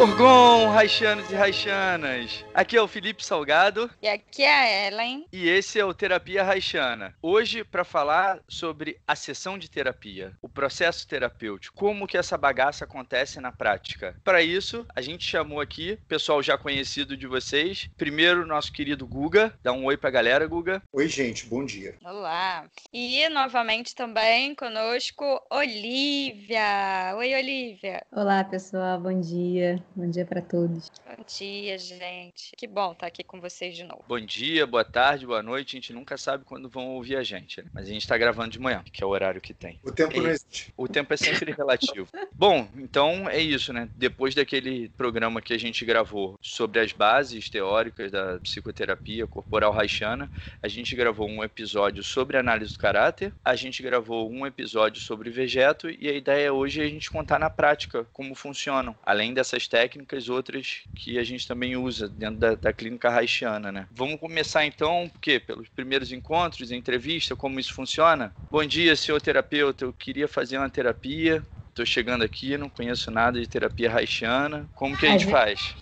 Orgon, Raixanos e Raixanas! Aqui é o Felipe Salgado E aqui é a Ellen. e esse é o Terapia Raixana. Hoje, para falar sobre a sessão de terapia, o processo terapêutico, como que essa bagaça acontece na prática. Para isso, a gente chamou aqui pessoal já conhecido de vocês. Primeiro, nosso querido Guga. Dá um oi pra galera, Guga. Oi, gente, bom dia. Olá. E novamente também conosco, Olivia. Oi, Olivia. Olá, pessoal, bom dia. Bom dia para todos. Bom dia, gente. Que bom estar aqui com vocês de novo. Bom dia, boa tarde, boa noite. A gente nunca sabe quando vão ouvir a gente, né? mas a gente tá gravando de manhã, que é o horário que tem. O tempo É. não existe. O tempo é sempre relativo. Bom, então é isso, né? Depois daquele programa que a gente gravou sobre as bases teóricas da psicoterapia corporal haitiana, a gente gravou um episódio sobre análise do caráter, a gente gravou um episódio sobre vegeto e a ideia hoje é a gente contar na prática como funcionam, além dessas técnicas, outras que a gente também usa dentro da, da clínica haitiana, né? Vamos começar então, porque pelos primeiros encontros, entrevista, como isso funciona. Bom dia, senhor terapeuta, eu queria fazer uma terapia, Tô chegando aqui, não conheço nada de terapia haitiana. Como que a gente faz?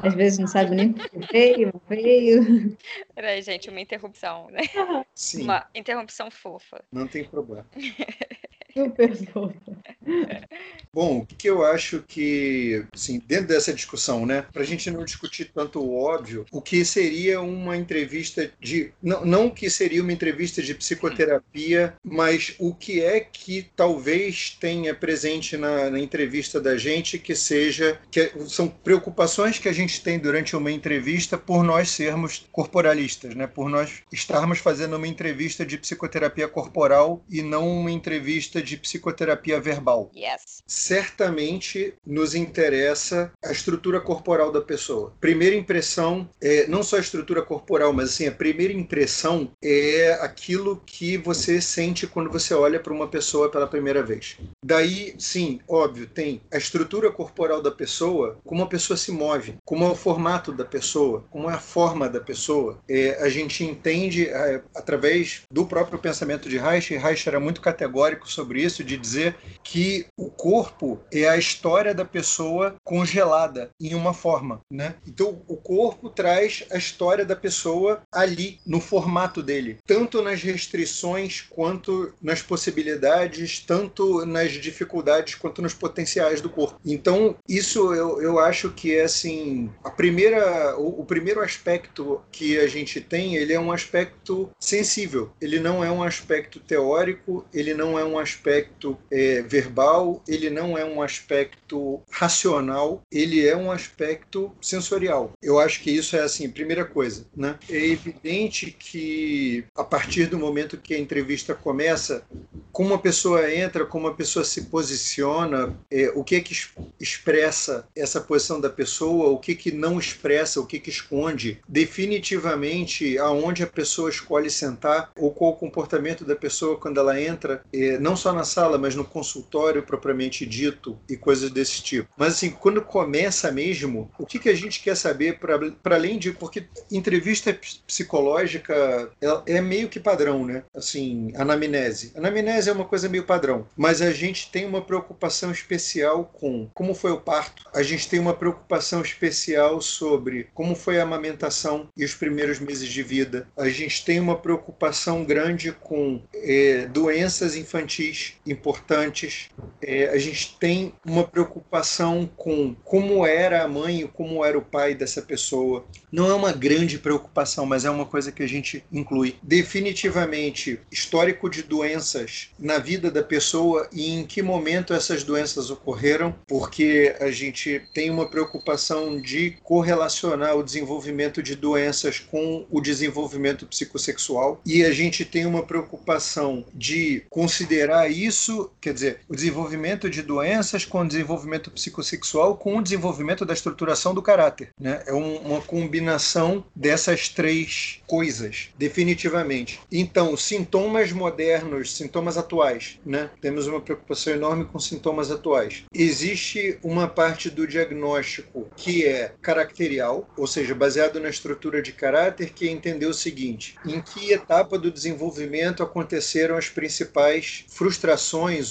Às vezes não sabe nem porque veio, veio. Peraí, gente, uma interrupção, né? Sim, Uma interrupção fofa. não tem problema. Bom, o que que eu acho que, assim, dentro dessa discussão, né, para a gente não discutir tanto o óbvio, o que seria uma entrevista de. Não, não que seria uma entrevista de psicoterapia, mas o que é que talvez tenha presente na, na entrevista da gente que seja. que são preocupações que a gente tem durante uma entrevista por nós sermos corporalistas, né, por nós estarmos fazendo uma entrevista de psicoterapia corporal e não uma entrevista de psicoterapia verbal Yes. certamente nos interessa a estrutura corporal da pessoa. Primeira impressão, é, não só a estrutura corporal, mas assim, a primeira impressão é aquilo que você sente quando você olha para uma pessoa pela primeira vez. Daí, sim, óbvio, tem a estrutura corporal da pessoa, como a pessoa se move, como é o formato da pessoa, como é a forma da pessoa. É, a gente entende é, através do próprio pensamento de Reich, e Reich era muito categórico sobre isso, de dizer que o corpo é a história da pessoa congelada em uma forma, né? Então o corpo traz a história da pessoa ali no formato dele, tanto nas restrições quanto nas possibilidades, tanto nas dificuldades quanto nos potenciais do corpo. Então isso eu, eu acho que é assim a primeira o, o primeiro aspecto que a gente tem ele é um aspecto sensível. Ele não é um aspecto teórico, ele não é um aspecto é, verbal, ele não é um aspecto racional, ele é um aspecto sensorial. Eu acho que isso é assim, primeira coisa, né? É evidente que a partir do momento que a entrevista começa, como a pessoa entra, como a pessoa se posiciona, é, o que que es- expressa essa posição da pessoa, o que que não expressa, o que que esconde, definitivamente aonde a pessoa escolhe sentar ou qual o comportamento da pessoa quando ela entra, é, não só na sala, mas no consultório propriamente dito e coisas desse tipo. Mas assim, quando começa mesmo, o que que a gente quer saber para além de porque entrevista ps- psicológica é, é meio que padrão, né? Assim, anamnese. Anamnese é uma coisa meio padrão, mas a gente tem uma preocupação especial com como foi o parto. A gente tem uma preocupação especial sobre como foi a amamentação e os primeiros meses de vida. A gente tem uma preocupação grande com é, doenças infantis importantes. É, a gente tem uma preocupação com como era a mãe e como era o pai dessa pessoa. Não é uma grande preocupação, mas é uma coisa que a gente inclui. Definitivamente, histórico de doenças na vida da pessoa e em que momento essas doenças ocorreram, porque a gente tem uma preocupação de correlacionar o desenvolvimento de doenças com o desenvolvimento psicossexual e a gente tem uma preocupação de considerar isso, quer dizer, o desenvolvimento de doenças com o desenvolvimento psicossexual com o desenvolvimento da estruturação do caráter. Né? É um, uma combinação dessas três coisas, definitivamente. Então, sintomas modernos, sintomas atuais, né? temos uma preocupação enorme com sintomas atuais. Existe uma parte do diagnóstico que é caracterial, ou seja, baseado na estrutura de caráter, que é entender o seguinte: em que etapa do desenvolvimento aconteceram as principais frustrações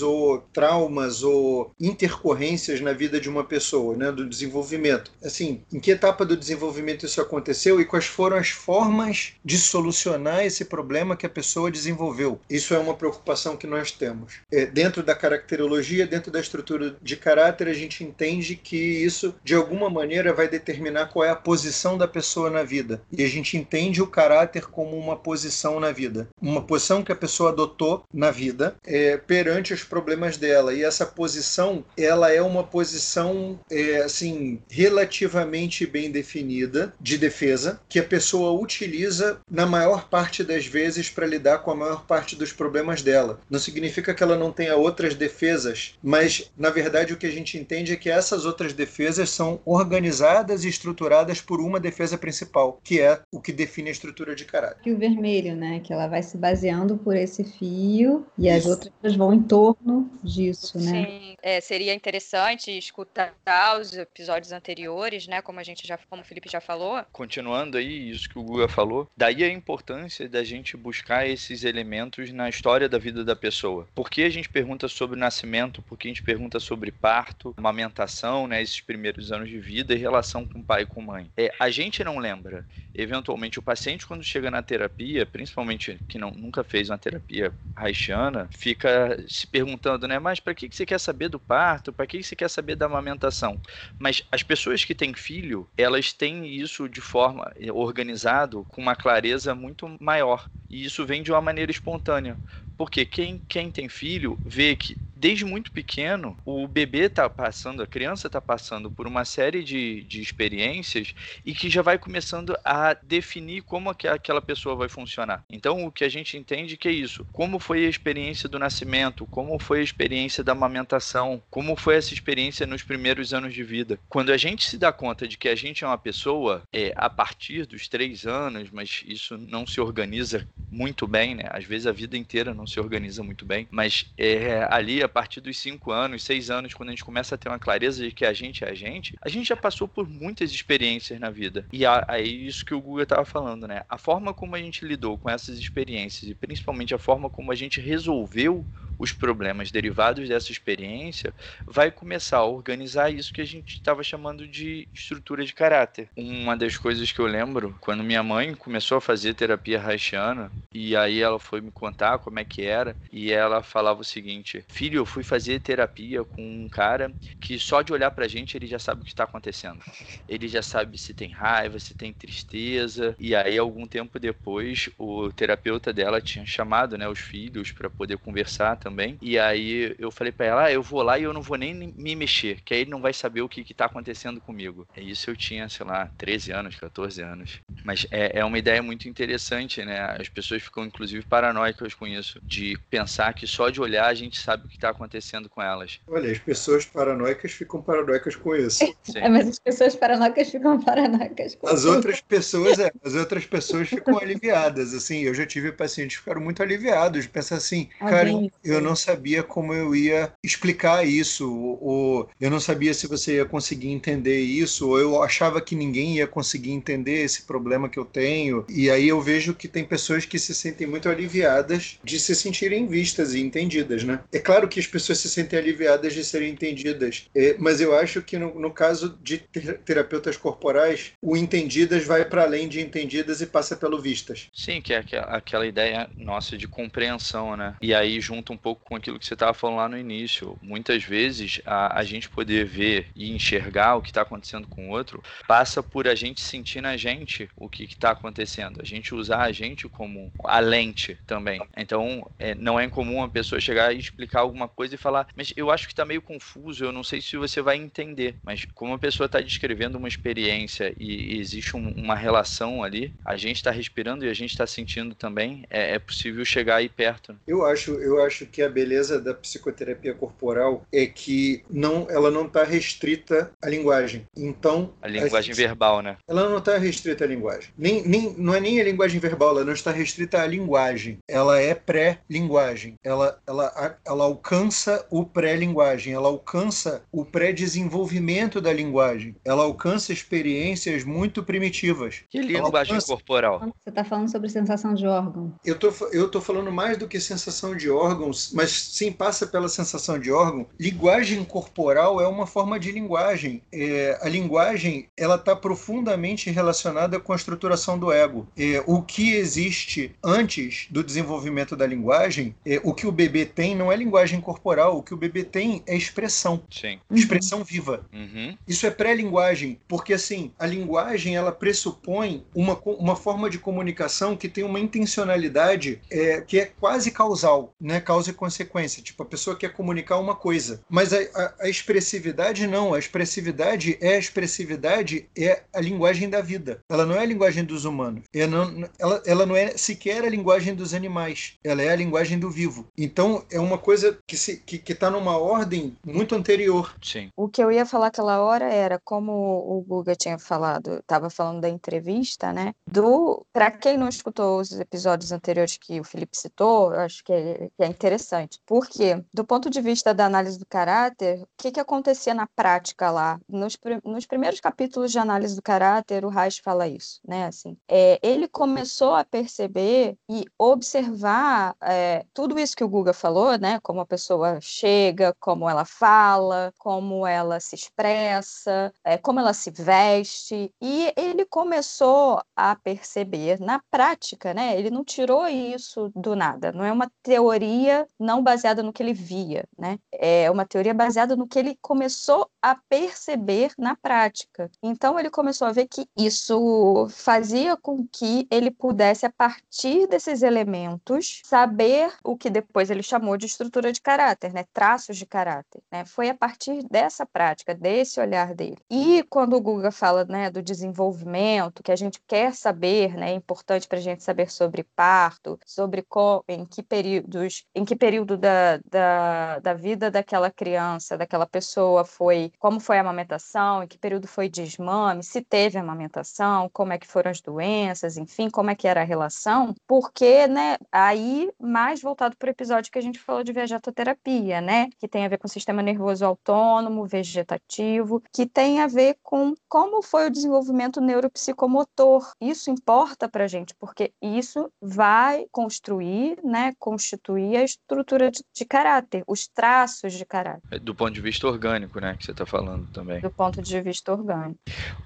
ou traumas ou intercorrências na vida de uma pessoa, né, do desenvolvimento. Assim, em que etapa do desenvolvimento isso aconteceu e quais foram as formas de solucionar esse problema que a pessoa desenvolveu. Isso é uma preocupação que nós temos. É, dentro da caracterologia, dentro da estrutura de caráter, a gente entende que isso, de alguma maneira, vai determinar qual é a posição da pessoa na vida. E a gente entende o caráter como uma posição na vida. Uma posição que a pessoa adotou na vida é, perante os problemas dela. E essa posição, ela é uma posição, é, assim, relativamente bem definida de defesa, que a pessoa utiliza na maior parte das vezes para lidar com a maior parte dos problemas dela. Não significa que ela não tenha outras defesas, mas, na verdade, o que a gente entende é que essas outras defesas são organizadas e estruturadas por uma defesa principal, que é o que define a estrutura de caráter. E o vermelho, né? Que ela vai se baseando por esse fio e as outras vão em torno disso, né? Sim, é, seria interessante escutar os episódios anteriores, né? Como a gente já, como o Felipe já falou. Continuando aí isso que o Guga falou, daí a importância da gente buscar esses elementos na história da vida da pessoa. Por que a gente pergunta sobre o nascimento? Por que a gente pergunta sobre parto, amamentação, né? Esses primeiros anos de vida e relação com pai e com mãe. É, a gente não lembra. Eventualmente, o paciente, quando chega na terapia, principalmente que não, nunca fez uma terapia haitiana, fica se perguntando, né? Mas para que, que você quer saber do parto? Para que, que você quer saber da amamentação? Mas as pessoas que têm filho, elas têm isso de forma eh, organizado, com uma clareza muito maior. E isso vem de uma maneira espontânea. Porque quem, quem tem filho vê que desde muito pequeno o bebê está passando, a criança está passando por uma série de, de experiências e que já vai começando a definir como aquela pessoa vai funcionar. Então o que a gente entende que é isso. Como foi a experiência do nascimento, como foi a experiência da amamentação, como foi essa experiência nos primeiros anos de vida. Quando a gente se dá conta de que a gente é uma pessoa é, a partir dos três anos, mas isso não se organiza muito bem, né? Às vezes a vida inteira não se organiza muito bem, mas é, ali a partir dos cinco anos, seis anos, quando a gente começa a ter uma clareza de que a gente é a gente, a gente já passou por muitas experiências na vida. E aí isso que o Guga estava falando, né? A forma como a gente lidou com essas experiências e principalmente a forma como a gente resolveu os problemas derivados dessa experiência, vai começar a organizar isso que a gente estava chamando de estrutura de caráter. Uma das coisas que eu lembro, quando minha mãe começou a fazer terapia haitiana, e aí ela foi me contar como é que era, e ela falava o seguinte: Filho, eu fui fazer terapia com um cara que só de olhar pra gente ele já sabe o que está acontecendo. Ele já sabe se tem raiva, se tem tristeza, e aí algum tempo depois o terapeuta dela tinha chamado né, os filhos para poder conversar também. E aí eu falei para ela, ah, eu vou lá e eu não vou nem me mexer, que aí ele não vai saber o que, que tá acontecendo comigo. É isso eu tinha, sei lá, 13 anos, 14 anos. Mas é, é uma ideia muito interessante, né? As pessoas ficam, inclusive, paranoicas com isso, de pensar que só de olhar a gente sabe o que está acontecendo com elas. Olha, as pessoas paranoicas ficam paranoicas com isso. É, mas as pessoas paranoicas ficam paranoicas com As outras pessoas, é, as outras pessoas ficam aliviadas, assim, eu já tive pacientes que ficaram muito aliviados, pensam assim, cara, eu eu não sabia como eu ia explicar isso, ou eu não sabia se você ia conseguir entender isso, ou eu achava que ninguém ia conseguir entender esse problema que eu tenho. E aí eu vejo que tem pessoas que se sentem muito aliviadas de se sentirem vistas e entendidas, né? É claro que as pessoas se sentem aliviadas de serem entendidas, é, mas eu acho que no, no caso de ter terapeutas corporais, o entendidas vai para além de entendidas e passa pelo vistas. Sim, que é aquela ideia nossa de compreensão, né? E aí junta um pouco com aquilo que você estava falando lá no início. Muitas vezes a, a gente poder ver e enxergar o que está acontecendo com o outro passa por a gente sentir na gente o que está acontecendo. A gente usar a gente como a lente também. Então, é, não é incomum a pessoa chegar e explicar alguma coisa e falar, mas eu acho que está meio confuso, eu não sei se você vai entender. Mas como a pessoa está descrevendo uma experiência e, e existe um, uma relação ali, a gente está respirando e a gente está sentindo também, é, é possível chegar aí perto. Eu acho, eu acho que que a beleza da psicoterapia corporal é que não, ela não está restrita à linguagem. Então, a linguagem a, verbal, né? Ela não está restrita à linguagem. Nem, nem, não é nem a linguagem verbal, ela não está restrita à linguagem. Ela é pré-linguagem. Ela, ela, ela alcança o pré-linguagem. Ela alcança o pré-desenvolvimento da linguagem. Ela alcança experiências muito primitivas. Que linguagem alcança... corporal? Você está falando sobre sensação de órgão. Eu tô, eu tô falando mais do que sensação de órgãos, mas sim passa pela sensação de órgão. Linguagem corporal é uma forma de linguagem. É, a linguagem ela está profundamente relacionada com a estruturação do ego. É, o que existe antes do desenvolvimento da linguagem, é, o que o bebê tem não é linguagem corporal, o que o bebê tem é expressão. Sim. Expressão viva. Uhum. Isso é pré-linguagem, porque assim, a linguagem ela pressupõe uma, uma forma de comunicação que tem uma intencionalidade é, que é quase causal, né? Causa e consequência. Tipo, a pessoa quer comunicar uma coisa, mas a, a, a expressividade não. A expressividade é a expressividade, é a linguagem da vida. Ela não é a linguagem dos humanos. Ela não, ela, ela não é sequer a linguagem dos animais. Ela é a linguagem do vivo. Então, é uma coisa que está que, que tá numa ordem muito anterior. Sim. O que eu ia falar aquela hora era, como o Guga tinha falado, estava falando da entrevista, né? Do, para quem não escutou os episódios anteriores que o Felipe citou, eu acho que é, que é interessante. Porque, do ponto de vista da análise do caráter, o que, que acontecia na prática lá? Nos, nos primeiros capítulos de análise do caráter, o Reich fala isso, né? Assim, é, ele começou a perceber e observar é, tudo isso que o Guga falou, né? Como a pessoa chega, como ela fala, como ela se expressa, é, como ela se veste, e ele começou a perceber na prática, né? Ele não tirou isso do nada, não é uma teoria não baseada no que ele via, né? É uma teoria baseada no que ele começou a perceber na prática. Então ele começou a ver que isso fazia com que ele pudesse, a partir desses elementos, saber o que depois ele chamou de estrutura de caráter, né? Traços de caráter. Né? Foi a partir dessa prática, desse olhar dele. E quando o Guga fala né, do desenvolvimento, que a gente quer saber, né, é importante para a gente saber sobre parto, sobre qual, em que períodos, em que período da, da, da vida daquela criança, daquela pessoa foi, como foi a amamentação, em que período foi desmame, se teve amamentação, como é que foram as doenças, enfim, como é que era a relação, porque, né, aí mais voltado para o episódio que a gente falou de vegetoterapia, né, que tem a ver com o sistema nervoso autônomo, vegetativo, que tem a ver com como foi o desenvolvimento neuropsicomotor. Isso importa para a gente, porque isso vai construir, né, constituir a estrutura de, de caráter, os traços de caráter. É do ponto de vista orgânico, né, que você está falando também. Do ponto de vista orgânico.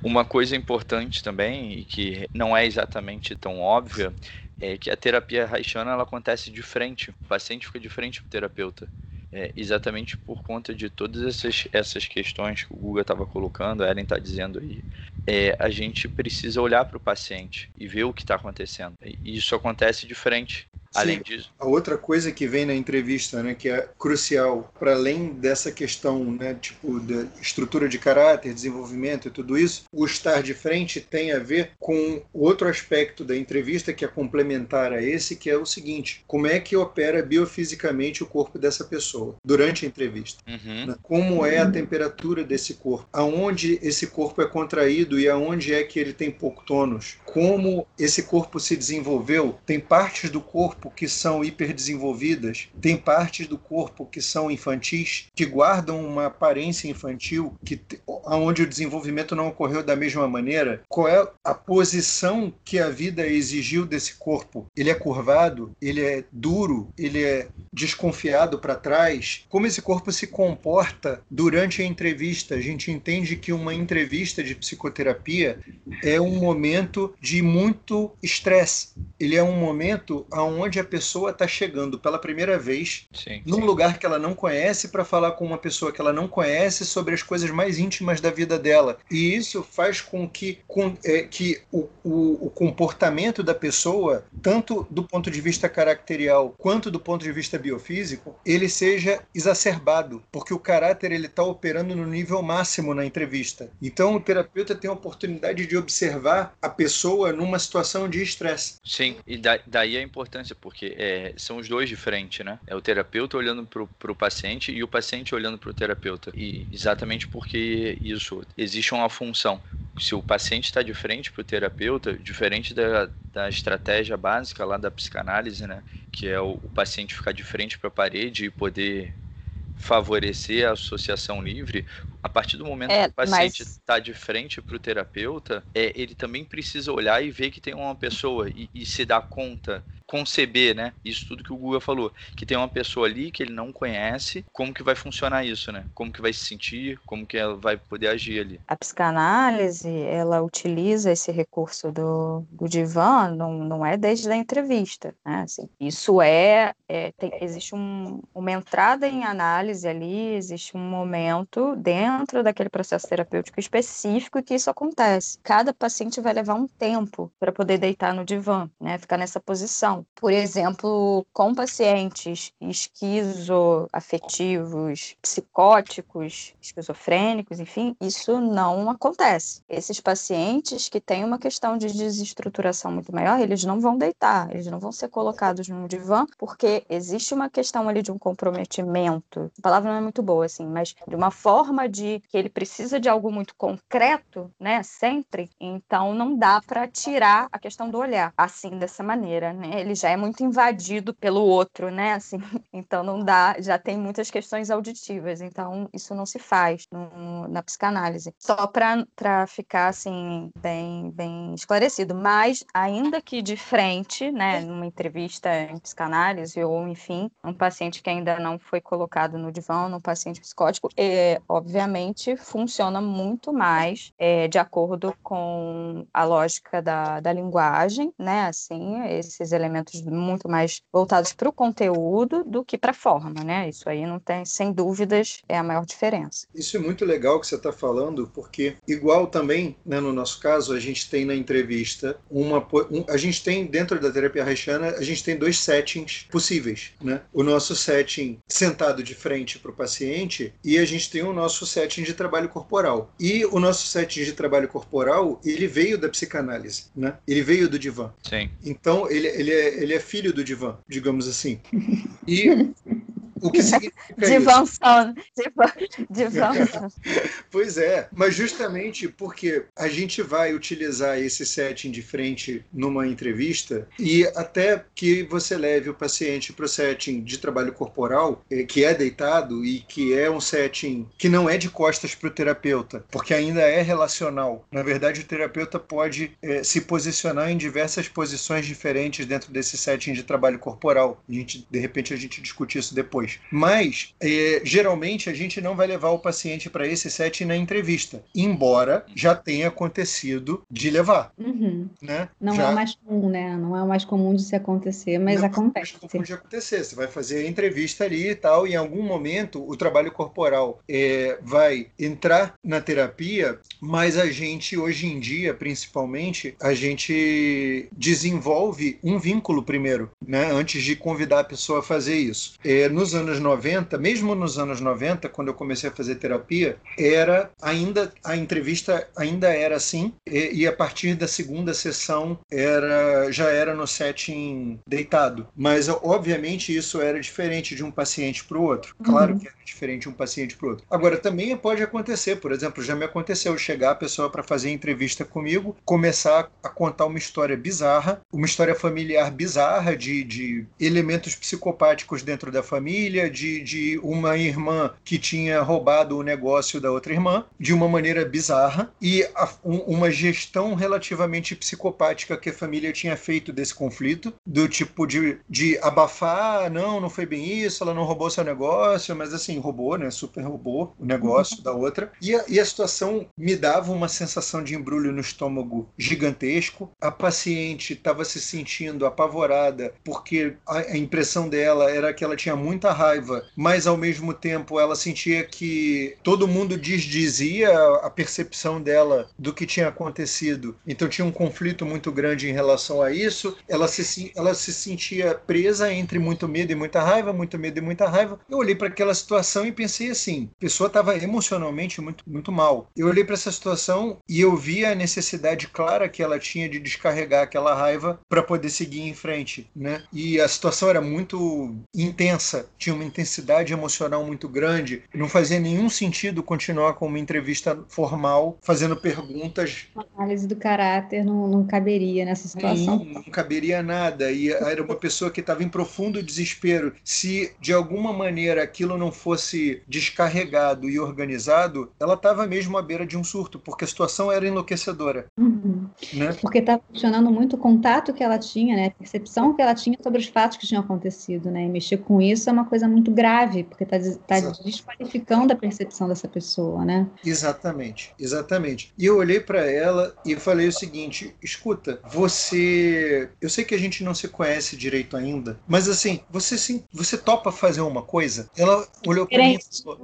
Uma coisa importante também, e que não é exatamente tão óbvia, é que a terapia haitiana ela acontece de frente, o paciente fica de frente para o terapeuta. É, exatamente por conta de todas essas, essas questões que o Guga estava colocando, a Ellen está dizendo aí, é, a gente precisa olhar para o paciente e ver o que está acontecendo. E isso acontece de frente. Além disso. A outra coisa que vem na entrevista, né, que é crucial, para além dessa questão, né, tipo, da estrutura de caráter, desenvolvimento e tudo isso, o estar de frente tem a ver com outro aspecto da entrevista que é complementar a esse, que é o seguinte: como é que opera biofisicamente o corpo dessa pessoa durante a entrevista? Uhum. Né? Como é a temperatura desse corpo? Aonde esse corpo é contraído e aonde é que ele tem pouco tônus? Como esse corpo se desenvolveu? Tem partes do corpo corpo que são hiperdesenvolvidas, tem partes do corpo que são infantis, que guardam uma aparência infantil, que onde o desenvolvimento não ocorreu da mesma maneira. Qual é a posição que a vida exigiu desse corpo? Ele é curvado? Ele é duro? Ele é desconfiado para trás? Como esse corpo se comporta durante a entrevista? A gente entende que uma entrevista de psicoterapia é um momento de muito estresse. Ele é um momento onde onde a pessoa está chegando pela primeira vez sim, num sim. lugar que ela não conhece para falar com uma pessoa que ela não conhece sobre as coisas mais íntimas da vida dela. E isso faz com que, com, é, que o, o, o, comportamento da pessoa, tanto do ponto de vista caracterial quanto do ponto de vista biofísico, ele seja exacerbado, porque o caráter ele está operando no nível máximo na entrevista. Então o terapeuta tem a oportunidade de observar a pessoa numa situação de estresse. Sim, e da, daí a importância, porque é, são os dois de frente, né? É o terapeuta olhando para o paciente e o paciente olhando para o terapeuta. E exatamente porque isso, existe uma função. Se o paciente está de frente para o terapeuta, diferente da, da estratégia básica lá da psicanálise, né? Que é o, o paciente ficar de frente para a parede e poder favorecer a associação livre, a partir do momento é, que o paciente está mas... de frente para o terapeuta, é, ele também precisa olhar e ver que tem uma pessoa e, e se dar conta conceber, né? Isso tudo que o Google falou, que tem uma pessoa ali que ele não conhece, como que vai funcionar isso, né? Como que vai se sentir, como que ela vai poder agir ali. A psicanálise, ela utiliza esse recurso do, do divã, não, não é desde a entrevista, né? Assim, isso é, é tem, existe um, uma entrada em análise ali, existe um momento dentro daquele processo terapêutico específico que isso acontece. Cada paciente vai levar um tempo para poder deitar no divã, né? Ficar nessa posição. Por exemplo, com pacientes esquizoafetivos, psicóticos, esquizofrênicos, enfim, isso não acontece. Esses pacientes que têm uma questão de desestruturação muito maior, eles não vão deitar, eles não vão ser colocados no divã, porque existe uma questão ali de um comprometimento. A palavra não é muito boa, assim, mas de uma forma de que ele precisa de algo muito concreto, né, sempre, então não dá para tirar a questão do olhar assim dessa maneira, né? Ele já é muito invadido pelo outro, né? Assim, então não dá, já tem muitas questões auditivas, então isso não se faz no, na psicanálise. Só para ficar assim bem bem esclarecido, mas ainda que de frente, né, numa entrevista em psicanálise ou enfim, um paciente que ainda não foi colocado no divã, um paciente psicótico, é, obviamente funciona muito mais é, de acordo com a lógica da, da linguagem, né? Assim, esses elementos muito mais voltados para o conteúdo do que para a forma, né? Isso aí não tem, sem dúvidas, é a maior diferença. Isso é muito legal que você está falando, porque igual também, né, no nosso caso, a gente tem na entrevista uma, um, a gente tem dentro da terapia haitiana, a gente tem dois settings possíveis, né? O nosso setting sentado de frente para o paciente e a gente tem o nosso setting de trabalho corporal. E o nosso setting de trabalho corporal, ele veio da psicanálise, né? Ele veio do divã. Sim. Então, ele, ele é ele é filho do divã, digamos assim. E o que significa Divan Pois é, mas justamente porque a gente vai utilizar esse setting de frente numa entrevista e até que você leve o paciente para o setting de trabalho corporal, eh, que é deitado e que é um setting que não é de costas para o terapeuta, porque ainda é relacional. Na verdade, o terapeuta pode é, se posicionar em diversas posições diferentes dentro desse setting de trabalho corporal. A gente, de repente, a gente discute isso depois. Mas, é, geralmente, a gente não vai levar o paciente para esse set na entrevista, embora já tenha acontecido de levar. Uhum. Né? Não já... é o mais comum, né? Não é o mais comum de se acontecer, mas não acontece. É mais comum de acontecer. Você vai fazer a entrevista ali e tal, e em algum momento o trabalho corporal é, vai entrar na terapia, mas a gente, hoje em dia, principalmente, a gente desenvolve um vínculo primeiro, né? Antes de convidar a pessoa a fazer isso. É, nos anos 90, mesmo nos anos 90, quando eu comecei a fazer terapia, era ainda a entrevista ainda era assim e, e a partir da segunda sessão era já era no setting deitado. Mas obviamente isso era diferente de um paciente para o outro. Claro uhum. que era diferente de um paciente para o outro. Agora também pode acontecer, por exemplo, já me aconteceu chegar a pessoa para fazer entrevista comigo, começar a contar uma história bizarra, uma história familiar bizarra de, de elementos psicopáticos dentro da família família, de, de uma irmã que tinha roubado o negócio da outra irmã, de uma maneira bizarra, e a, um, uma gestão relativamente psicopática que a família tinha feito desse conflito, do tipo de, de abafar, não, não foi bem isso, ela não roubou seu negócio, mas assim, roubou, né? Super roubou o negócio uhum. da outra. E a, e a situação me dava uma sensação de embrulho no estômago gigantesco. A paciente estava se sentindo apavorada porque a, a impressão dela era que ela tinha muita raiva, mas ao mesmo tempo ela sentia que todo mundo desdizia a percepção dela do que tinha acontecido. Então tinha um conflito muito grande em relação a isso. Ela se, ela se sentia presa entre muito medo e muita raiva, muito medo e muita raiva. Eu olhei para aquela situação e pensei assim: a pessoa estava emocionalmente muito, muito mal. Eu olhei para essa situação e eu vi a necessidade clara que ela tinha de descarregar aquela raiva para poder seguir em frente, né? E a situação era muito intensa, tinha uma intensidade emocional muito grande. Não fazia nenhum sentido continuar com uma entrevista formal, fazendo perguntas. A análise do caráter não, não caberia nessa situação. Não, não caberia nada. E era uma pessoa que estava em profundo desespero. Se de alguma maneira aquilo não fosse descarregado e organizado, ela estava mesmo à beira de um surto, porque a situação era enlouquecedora. Uhum. Né? Porque estava questionando muito o contato que ela tinha, né? a percepção que ela tinha sobre os fatos que tinham acontecido. Né? E mexer com isso é uma coisa muito grave, porque está tá desqualificando a percepção dessa pessoa. Né? Exatamente, exatamente. E eu olhei para ela e falei o seguinte: escuta, você. Eu sei que a gente não se conhece direito ainda, mas assim, você sim, você topa fazer uma coisa? Ela olhou para mim e falou,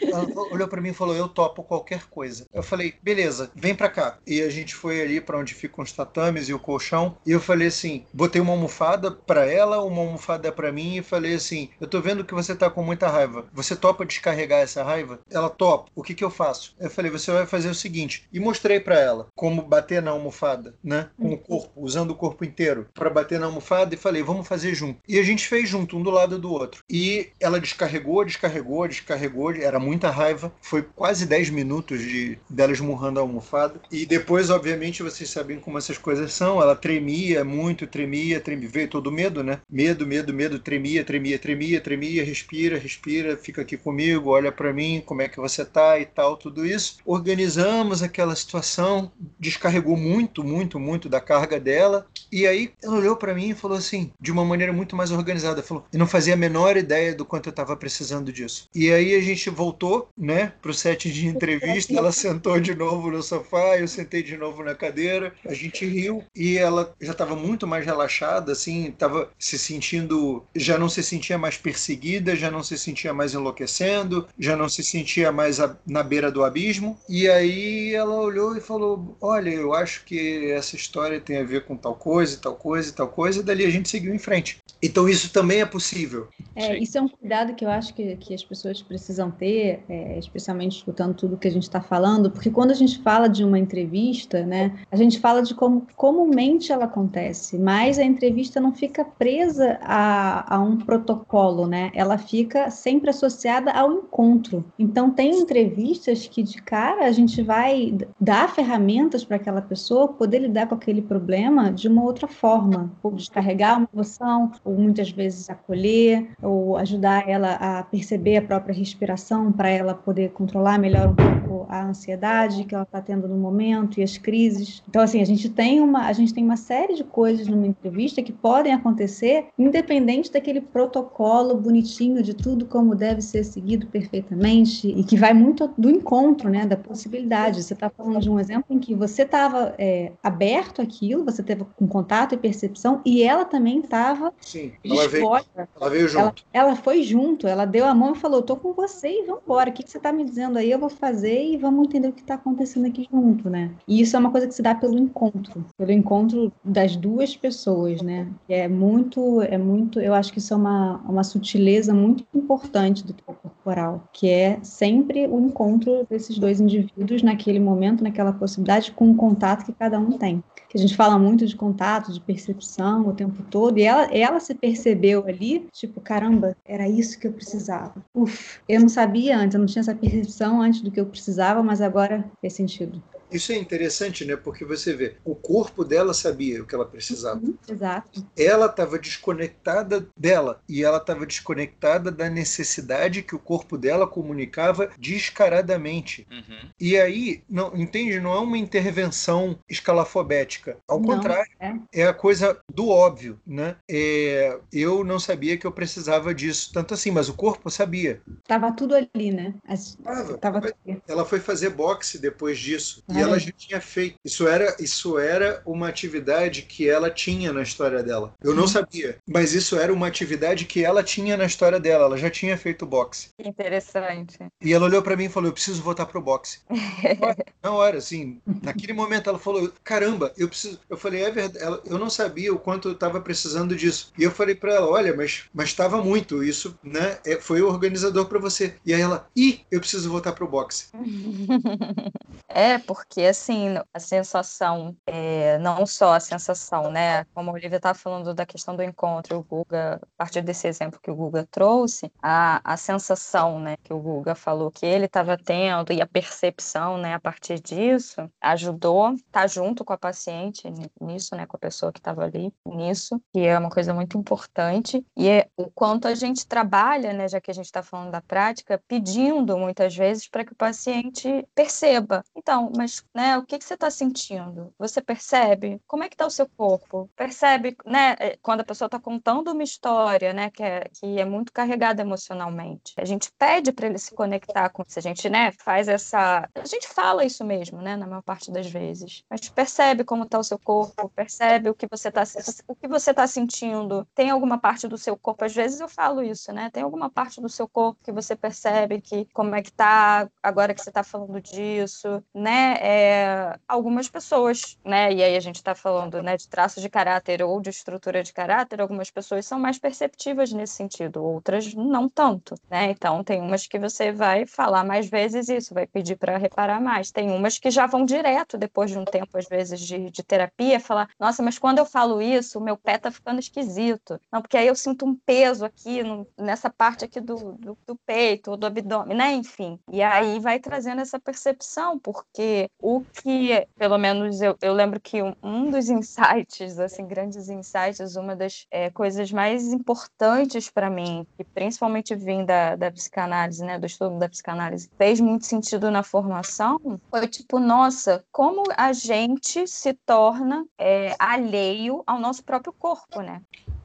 ela olhou para mim e falou: Eu topo qualquer coisa. Eu falei: Beleza, vem para cá. E a gente foi ali para onde ficam os tatames e o colchão. E eu falei assim: Botei uma almofada para ela, uma almofada para mim e falei assim: Eu tô vendo que você tá com muita raiva. Você topa descarregar essa raiva? Ela topa. O que que eu faço? Eu falei: Você vai fazer o seguinte. E mostrei para ela como bater na almofada, né? Com o corpo, usando o corpo inteiro para bater na almofada e falei: Vamos fazer junto. E a gente fez junto, um do lado do outro. E ela descarregou, descarregou, descarregou. Era muita raiva. Foi quase 10 minutos de dela esmurrando a almofada. E depois, obviamente, vocês sabem como essas coisas são. Ela tremia muito, tremia, tremia. Veio todo medo, né? Medo, medo, medo. Tremia, tremia, tremia, tremia. Respira, respira. Fica aqui comigo, olha para mim, como é que você tá e tal, tudo isso. Organizamos aquela situação. Descarregou muito, muito, muito da carga dela. E aí ela olhou para mim e falou assim, de uma maneira muito mais organizada. Falou: Eu não fazia a menor ideia do quanto eu estava precisando disso. E aí a gente voltou, né, pro set de entrevista. Ela sentou de novo no sofá, eu sentei de novo na cadeira. A gente riu e ela já estava muito mais relaxada, assim, estava se sentindo, já não se sentia mais perseguida, já não se sentia mais enlouquecendo, já não se sentia mais a, na beira do abismo. E aí ela olhou e falou: Olha, eu acho que essa história tem a ver com tal coisa, tal coisa e tal coisa. E dali a gente seguiu em frente. Então isso também é possível. É, isso é um cuidado que eu acho que, que as pessoas precisam ter, é, especialmente escutando tudo que a gente está falando, porque quando a gente fala de uma entrevista, né, a gente fala de como comumente ela acontece, mas a entrevista não fica presa a, a um protocolo, né? Ela fica sempre associada ao encontro. Então tem entrevistas que de cara a gente vai dar ferramentas para aquela pessoa poder lidar com aquele problema de uma outra forma, ou descarregar uma emoção, ou muitas vezes acolher, ou ajudar ela a perceber a própria respiração para ela poder controlar melhor um pouco a ansiedade que ela está tendo no momento e as crises. Então assim a gente tem uma a gente tem uma série de coisas numa entrevista que podem acontecer independente daquele protocolo bonitinho de tudo como deve ser seguido perfeitamente e que vai muito do encontro, né, da possibilidade. Você está falando de um exemplo em que você estava é, aberto àquilo, você teve um contato e percepção e ela também estava Sim, ela veio, ela veio junto. Ela, ela, foi junto, ela deu a mão e falou: "Tô com você e vamos embora. O que, que você está me dizendo aí? Eu vou fazer e vamos entender o que está acontecendo aqui junto, né?" E isso é uma coisa que se dá pelo encontro, pelo encontro das duas pessoas, né? Que é muito, é muito. Eu acho que isso é uma, uma sutileza muito importante do corporal, que é sempre o encontro desses dois indivíduos naquele momento, naquela possibilidade, com o contato que cada um tem. Que a gente fala muito de contato, de percepção o tempo todo, e ela, ela se percebeu ali, tipo, caramba, era isso que eu precisava. Uf, eu não sabia antes, eu não tinha essa percepção antes do que eu precisava, mas agora fez sentido. Isso é interessante, né? Porque você vê, o corpo dela sabia o que ela precisava. Uhum, exato. Ela estava desconectada dela e ela estava desconectada da necessidade que o corpo dela comunicava descaradamente. Uhum. E aí, não entende? Não é uma intervenção escalafobética. Ao Não, contrário, é. é a coisa do óbvio, né? É, eu não sabia que eu precisava disso tanto assim, mas o corpo sabia. Tava tudo ali, né? As- Tava. Tava tudo ali. Ela foi fazer boxe depois disso. E ela já tinha feito. Isso era, isso era uma atividade que ela tinha na história dela. Eu não sabia, mas isso era uma atividade que ela tinha na história dela. Ela já tinha feito boxe. Interessante. E ela olhou para mim e falou: Eu preciso voltar pro boxe. na hora, assim, naquele momento ela falou: Caramba, eu preciso. Eu falei: É verdade. Eu não sabia o quanto eu estava precisando disso. E eu falei para ela: Olha, mas mas estava muito. Isso, né? É, foi o organizador para você. E aí ela: Ih, eu preciso voltar pro boxe. É, porque assim, a sensação, é, não só a sensação, né? Como a Olivia estava falando da questão do encontro, o Guga, a partir desse exemplo que o Guga trouxe, a, a sensação, né, que o Guga falou que ele estava tendo e a percepção, né, a partir disso, ajudou, tá junto com a paciente nisso, né, com a pessoa que estava ali nisso, que é uma coisa muito importante, e é o quanto a gente trabalha, né, já que a gente está falando da prática, pedindo muitas vezes para que o paciente perceba então, mas né, o que, que você está sentindo? Você percebe? Como é que está o seu corpo? Percebe, né? Eh, quando a pessoa está contando uma história, né, que é, que é muito carregada emocionalmente. A gente pede para ele se conectar com se a gente, né, faz essa, a gente fala isso mesmo, né, na maior parte das vezes. Mas percebe como está o seu corpo? Percebe o que você está está sentindo? Tem alguma parte do seu corpo? Às vezes eu falo isso, né? Tem alguma parte do seu corpo que você percebe que como é que tá agora que você está falando disso? né, é, algumas pessoas, né, e aí a gente está falando, né, de traços de caráter ou de estrutura de caráter, algumas pessoas são mais perceptivas nesse sentido, outras não tanto, né, então tem umas que você vai falar mais vezes isso, vai pedir para reparar mais, tem umas que já vão direto, depois de um tempo, às vezes, de, de terapia, falar, nossa, mas quando eu falo isso, o meu pé tá ficando esquisito, não, porque aí eu sinto um peso aqui, no, nessa parte aqui do, do, do peito, do abdômen, né, enfim, e aí vai trazendo essa percepção, porque o que, pelo menos eu, eu lembro que um, dos insights, assim, grandes insights, uma das é, coisas mais importantes para mim, que principalmente vim da, da psicanálise, né, do estudo da psicanálise, fez muito sentido na formação, foi tipo, nossa, como a gente se torna é, alheio ao nosso próprio corpo, né?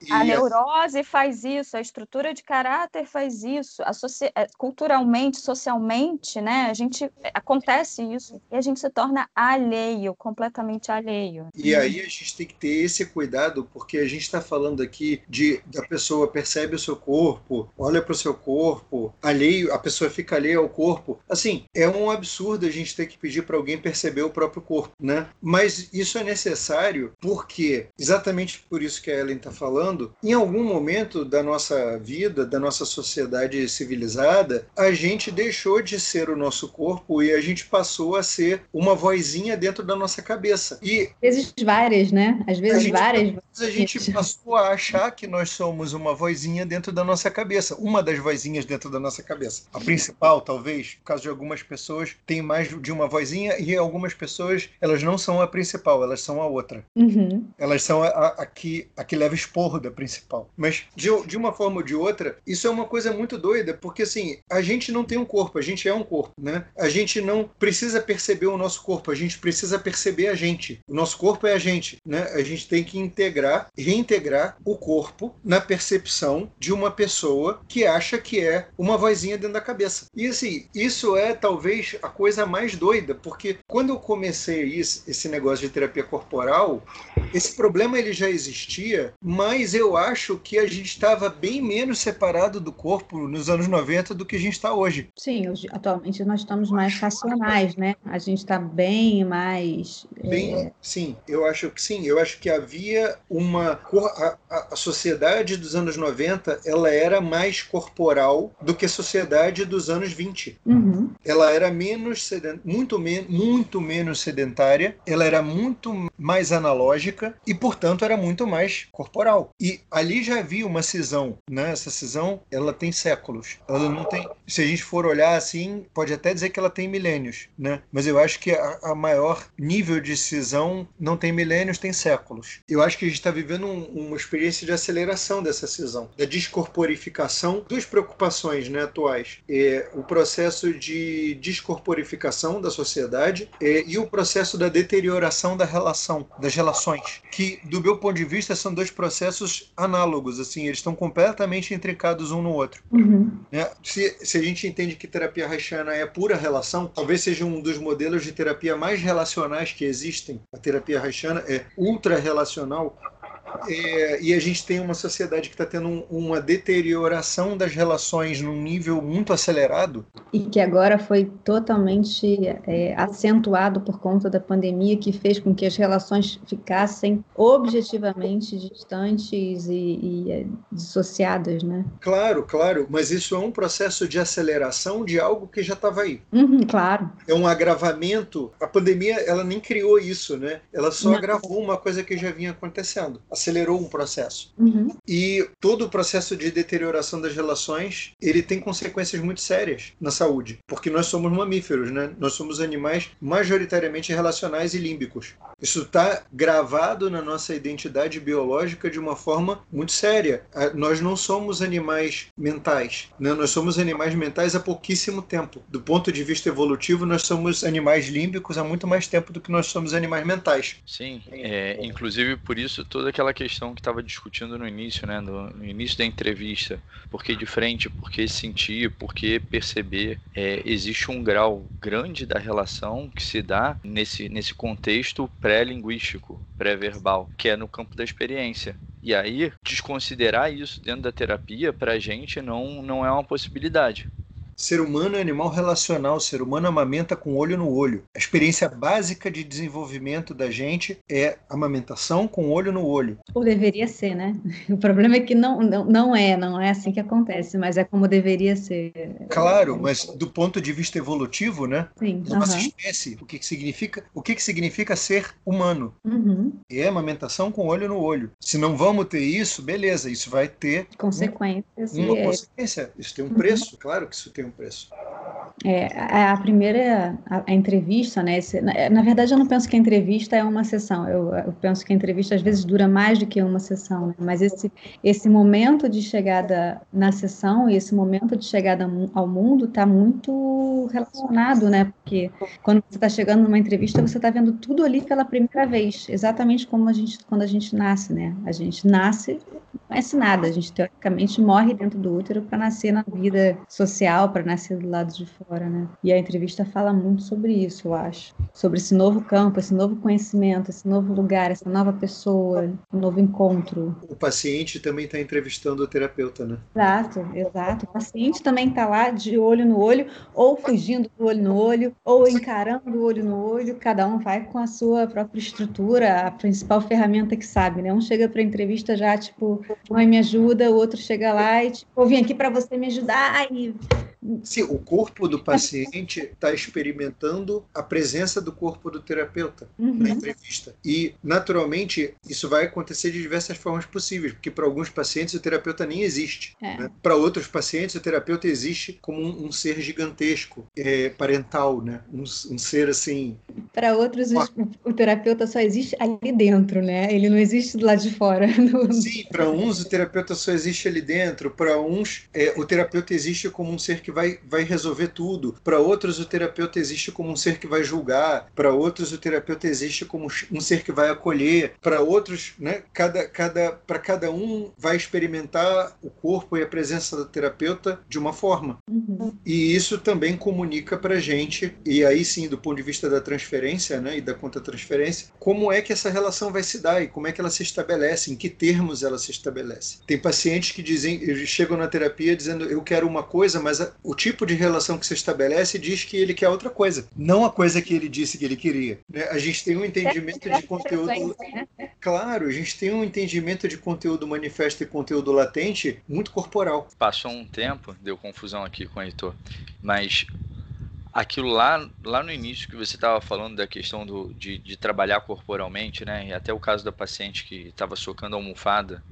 A neurose faz isso, a estrutura de caráter faz isso, socia... É, culturalmente, socialmente, né? A gente é, acontece isso e a gente se torna alheio, completamente alheio. E aí a gente tem que ter esse cuidado, porque a gente está falando aqui de da pessoa percebe o seu corpo, olha para o seu corpo, alheio, a pessoa fica alheia ao corpo. Assim, é um absurdo a gente ter que pedir para alguém perceber o próprio corpo, né? Mas isso é necessário porque exatamente por isso que a Ellen está falando falando, em algum momento da nossa vida, da nossa sociedade civilizada, a gente deixou de ser o nosso corpo e a gente passou a ser uma vozinha dentro da nossa cabeça. E às vezes várias, né? Às vezes gente, várias. A gente passou a achar que nós somos uma vozinha dentro da nossa cabeça, uma das vozinhas dentro da nossa cabeça. A principal, talvez, por causa de algumas pessoas, tem mais de uma vozinha e algumas pessoas, elas não são a principal, elas são a outra. Uhum. Elas são a, a, a, que, a que leva esporro da principal. Mas, de, de uma forma ou de outra, isso é uma coisa muito doida, porque assim, a gente não tem um corpo, a gente é um corpo, né? A gente não precisa perceber o nosso corpo, a gente precisa perceber a gente. O nosso corpo é a gente, né? A gente tem que integrar, reintegrar o corpo na percepção de uma pessoa que acha que é uma vozinha dentro da cabeça. E assim, isso é talvez a coisa mais doida, porque quando eu comecei isso, esse negócio de terapia corporal, esse problema ele já existia, mas mas eu acho que a gente estava bem menos separado do corpo nos anos 90 do que a gente está hoje. Sim, hoje, atualmente nós estamos mais racionais, né? A gente está bem mais. Bem, é... Sim, eu acho que sim. Eu acho que havia uma. A, a, a, sociedade dos anos 90 ela era mais corporal do que a sociedade dos anos 20. Uhum. Ela era menos sedent... muito, men... muito menos sedentária, ela era muito mais analógica e, portanto, era muito mais corporal. E ali já havia uma cisão, né? Essa cisão, ela tem séculos. Ela não tem, se a gente for olhar assim, pode até dizer que ela tem milênios, né? Mas eu acho que a, a maior nível de cisão não tem milênios, tem séculos. Eu acho que a gente está vivendo um, uma experiência de aceleração dessa cisão, da descorporificação, duas preocupações, né, atuais. É, o processo de descorporificação da sociedade é, e o processo da deterioração da relação, das relações, que do meu ponto de vista são dois processos processos análogos, assim, eles estão completamente intrincados um no outro. Uhum. Né? Se, se a gente entende que terapia haitiana é pura relação, talvez seja um dos modelos de terapia mais relacionais que existem. A terapia haitiana é ultra relacional é, e a gente tem uma sociedade que está tendo um, uma deterioração das relações num nível muito acelerado. E que agora foi totalmente é, acentuado por conta da pandemia, que fez com que as relações ficassem objetivamente distantes e, e é, dissociadas, né? Claro, claro, mas isso é um processo de aceleração de algo que já estava aí. Uhum, claro. É um agravamento. A pandemia, ela nem criou isso, né? Ela só Não. agravou uma coisa que já vinha acontecendo acelerou um processo. Uhum. E todo o processo de deterioração das relações, ele tem consequências muito sérias na saúde, porque nós somos mamíferos, né? Nós somos animais majoritariamente relacionais e límbicos. Isso está gravado na nossa identidade biológica de uma forma muito séria. Ah, Nós não somos animais mentais, né? Nós somos animais mentais há pouquíssimo tempo. Do ponto de vista evolutivo, nós somos animais límbicos há muito mais tempo do que nós somos animais mentais. Sim, é, inclusive por isso toda aquela questão que estava discutindo no início, né, no, no início da entrevista, por que de frente, por que sentir, por que perceber, é, existe um grau grande da relação que se dá nesse, nesse contexto pré-linguístico, pré-verbal, que é no campo da experiência. E aí, desconsiderar isso dentro da terapia, para a gente, não, não é uma possibilidade. Ser humano é animal relacional, ser humano amamenta com olho no olho. A experiência básica de desenvolvimento da gente é amamentação com olho no olho. Ou deveria ser, né? O problema é que não, não, não é, não é assim que acontece, mas é como deveria ser. Claro, mas do ponto de vista evolutivo, né? Sim. Nossa aham. espécie, o que, que significa? O que, que significa ser humano? Uhum. É amamentação com olho no olho. Se não vamos ter isso, beleza, isso vai ter Consequências. uma e é- consequência. Isso tem um preço, claro que isso tem um preço. É, a, a primeira a, a entrevista, né? esse- na, na verdade, eu não penso que a entrevista é uma sessão. Eu, eu penso que a entrevista às vezes dura mais do que uma sessão, né? Mas esse, esse momento de chegada na sessão e esse momento de chegada ao mundo está muito relacionado, né? Porque quando você está chegando numa entrevista, você está vendo tudo ali pela primeira vez, exatamente como a gente quando a gente nasce, né? A gente nasce não conhece nada, a gente teoricamente morre dentro do útero para nascer na vida social, para nascer do lado de fora, né? E a entrevista fala muito sobre isso, eu acho. Sobre esse novo campo, esse novo conhecimento, esse novo lugar, essa nova pessoa, um novo encontro. O paciente também está entrevistando o terapeuta, né? Exato, exato. O paciente também está lá de olho no olho, ou fugindo do olho no olho, ou encarando o olho no olho. Cada um vai com a sua própria estrutura, a principal ferramenta que sabe, né? Um chega para a entrevista já, tipo, mãe, me ajuda, o outro chega lá e, tipo, eu vim aqui para você me ajudar. E Sim, o corpo do paciente está experimentando a presença do corpo do terapeuta na Uhum. entrevista. E, naturalmente, isso vai acontecer de diversas formas possíveis, porque para alguns pacientes o terapeuta nem existe. É. né? Para outros pacientes, o terapeuta existe como um, um ser gigantesco, é, parental, né? um, um ser assim. Para outros, os- o, o terapeuta só existe ali dentro, né? Ele não existe do lado de fora. No- Sim, para uns o terapeuta só existe ali dentro, para uns é, o terapeuta existe como um ser que vai, vai resolver tudo, para outros o terapeuta existe como um ser que vai julgar, para outros o terapeuta existe como um ser que vai acolher, para outros, né, cada, cada, para cada um vai experimentar o corpo e a presença do terapeuta de uma forma. Uhum. E isso também comunica para gente, e aí sim, do ponto de vista da transferência né, e da contra-transferência, como é que essa relação vai se dar e como é que ela se estabelece, em que termos ela se estabelece. Tem pacientes que dizem, chegam na terapia dizendo eu quero uma coisa, mas a- o tipo de relação que se estabelece diz que ele quer outra coisa, não a coisa que ele disse que ele queria. né? A gente tem um entendimento de conteúdo. Claro, a gente tem um entendimento de conteúdo manifesto e conteúdo latente muito corporal. Passou um tempo, deu confusão aqui com o Heitor, mas aquilo lá, lá no início que você estava falando da questão do, de, de trabalhar corporalmente, né? E até o caso da paciente que estava socando a almofada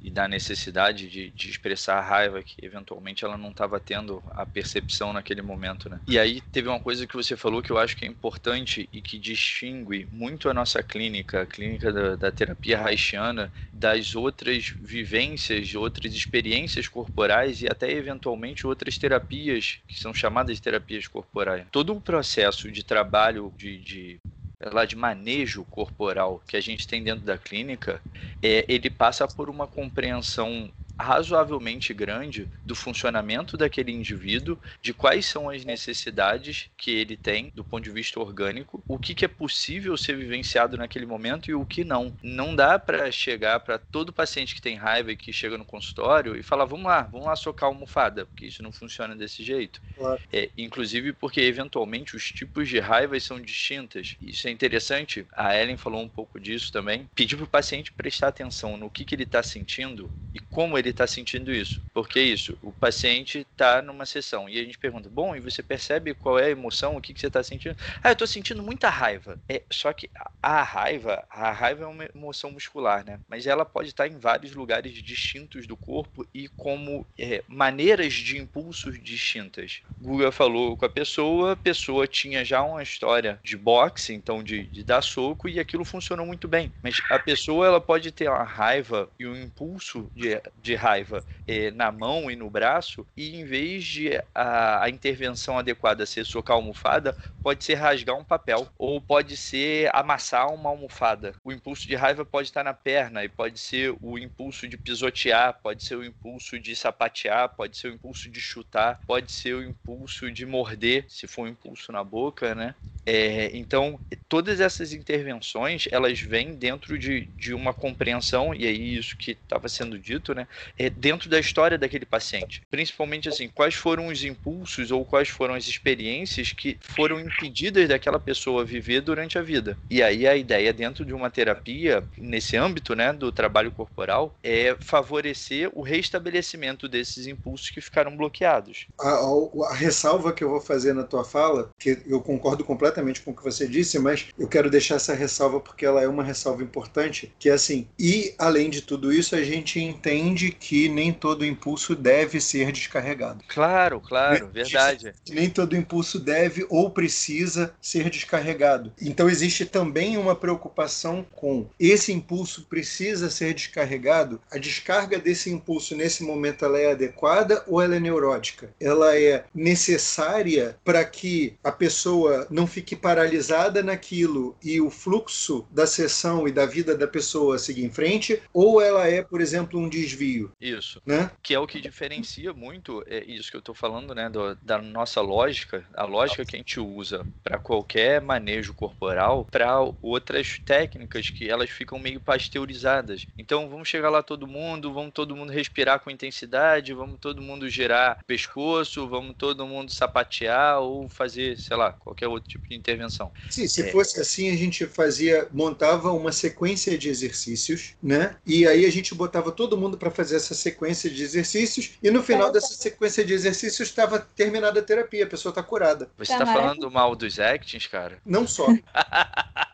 e da necessidade de, de expressar a raiva que eventualmente ela não estava tendo a percepção naquele momento, né? E aí teve uma coisa que você falou que eu acho que é importante e que distingue muito a nossa clínica, a clínica da, da terapia haitiana, das outras vivências, outras experiências corporais e até eventualmente outras terapias que são chamadas de terapias corporais. Todo o processo de trabalho de, de lá de manejo corporal que a gente tem dentro da clínica, é, ele passa por uma compreensão razoavelmente grande do funcionamento daquele indivíduo, de quais são as necessidades que ele tem do ponto de vista orgânico, o que, que é possível ser vivenciado naquele momento e o que não. Não dá para chegar para todo paciente que tem raiva e que chega no consultório e falar: vamos lá, vamos lá socar a almofada, porque isso não funciona desse jeito. Claro. É, inclusive porque, eventualmente, os tipos de raivas são distintas. Isso é interessante. A Ellen falou um pouco disso também. Pedir para o paciente prestar atenção no que, que ele está sentindo e como ele está sentindo isso. Porque isso, o paciente está numa sessão e a gente pergunta: bom, e você percebe qual é a emoção, o que, que você está sentindo? Ah, eu estou sentindo muita raiva. É, só que a raiva, a raiva é uma emoção muscular, né? Mas ela pode estar em vários lugares distintos do corpo e como é, maneiras de impulsos distintas. Guga falou com a pessoa, a pessoa tinha já uma história de boxe, então de, de dar soco, e aquilo funcionou muito bem. Mas a pessoa ela pode ter uma raiva e um impulso de, de raiva é, na mão e no braço, e em vez de a, a intervenção adequada ser socar a almofada, pode ser rasgar um papel, ou pode ser amassar uma almofada. O impulso de raiva pode estar na perna, e pode ser o impulso de pisotear, pode ser o impulso de sapatear, pode ser o impulso de chutar, pode ser o impulso de morder, se for um impulso na boca, né? É, então, todas essas intervenções, elas vêm dentro de, de uma compreensão, e aí isso que estava sendo dito, né? É dentro da história daquele paciente. Principalmente assim, quais foram os impulsos ou quais foram as experiências que foram impedidas daquela pessoa viver durante a vida. E aí a ideia dentro de uma terapia, nesse âmbito, né, do trabalho corporal, é favorecer o restabelecimento desses impulsos que ficaram bloqueados. A, a, a ressalva que eu vou fazer na tua fala, que eu concordo completamente completamente com o que você disse, mas eu quero deixar essa ressalva porque ela é uma ressalva importante, que é assim, e além de tudo isso, a gente entende que nem todo impulso deve ser descarregado. Claro, claro, verdade. Nem todo impulso deve ou precisa ser descarregado. Então existe também uma preocupação com esse impulso precisa ser descarregado. A descarga desse impulso nesse momento ela é adequada ou ela é neurótica? Ela é necessária para que a pessoa não fique fique paralisada naquilo e o fluxo da sessão e da vida da pessoa seguir em frente, ou ela é, por exemplo, um desvio. Isso. Né? Que é o que diferencia muito, é isso que eu estou falando, né, do, da nossa lógica, a lógica que a gente usa para qualquer manejo corporal, para outras técnicas que elas ficam meio pasteurizadas. Então, vamos chegar lá todo mundo, vamos todo mundo respirar com intensidade, vamos todo mundo girar pescoço, vamos todo mundo sapatear ou fazer, sei lá, qualquer outro tipo de intervenção. Sim, se é... fosse assim, a gente fazia, montava uma sequência de exercícios, né? E aí a gente botava todo mundo para fazer essa sequência de exercícios, e no final dessa sequência de exercícios estava terminada a terapia, a pessoa está curada. Você está falando mal dos actings, cara? Não só.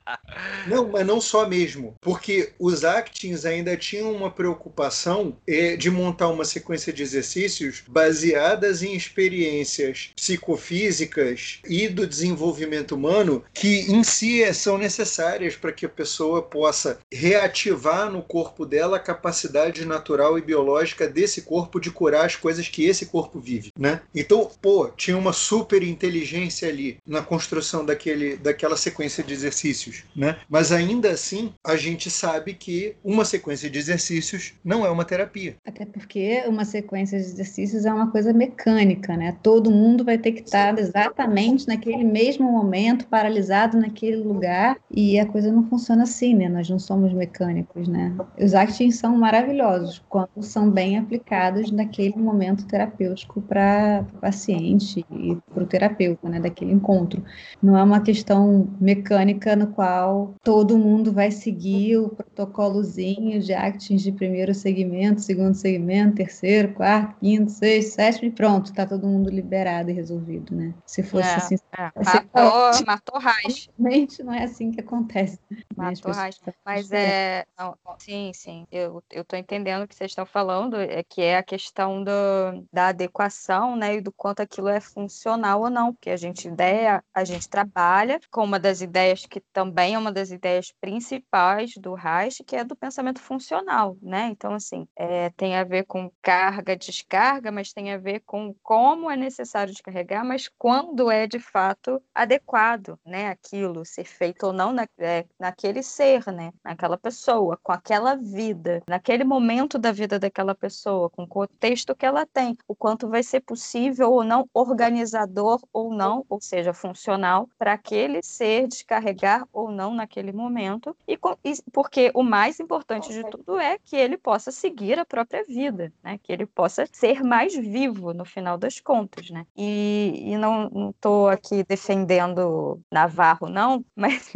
Não, mas não só mesmo, porque os actings ainda tinham uma preocupação é, de montar uma sequência de exercícios baseadas em experiências psicofísicas e do desenvolvimento humano que em si é, são necessárias para que a pessoa possa reativar no corpo dela a capacidade natural e biológica desse corpo de curar as coisas que esse corpo vive, né? Então, pô, tinha uma super inteligência ali na construção daquele, daquela sequência de exercícios, né? Mas ainda assim, a gente sabe que uma sequência de exercícios não é uma terapia. Até porque uma sequência de exercícios é uma coisa mecânica, né? Todo mundo vai ter que estar exatamente naquele mesmo momento, paralisado naquele lugar, e a coisa não funciona assim, né? Nós não somos mecânicos, né? Os actings são maravilhosos quando são bem aplicados naquele momento terapêutico para o paciente e para o terapeuta, né? Daquele encontro. Não é uma questão mecânica no qual todo mundo vai seguir o protocolozinho de actings de primeiro segmento, segundo segmento, terceiro, quarto, quinto, sexto, sétimo e pronto, tá todo mundo liberado e resolvido, né? Se fosse é, assim. É. Matou, matou raiz. Realmente não é assim que acontece. Né? Matou raiz. Mas é. Não, sim, sim. Eu, eu tô entendendo o que vocês estão falando, é que é a questão do, da adequação, né? E do quanto aquilo é funcional ou não. Porque a gente ideia, a gente trabalha com uma das ideias que também é uma das ideias principais do Reich, que é do pensamento funcional, né? Então, assim, é, tem a ver com carga, descarga, mas tem a ver com como é necessário descarregar, mas quando é de fato adequado né, aquilo ser feito ou não na, é, naquele ser, né, naquela pessoa, com aquela vida, naquele momento da vida daquela pessoa, com o contexto que ela tem, o quanto vai ser possível ou não, organizador ou não, ou seja, funcional, para aquele ser descarregar ou não naquele momento, e, e, porque o mais importante de tudo é que ele possa seguir a própria vida, né, que ele possa ser mais vivo no final das contas, né, e, e não estou aqui defendendo Navarro, não, mas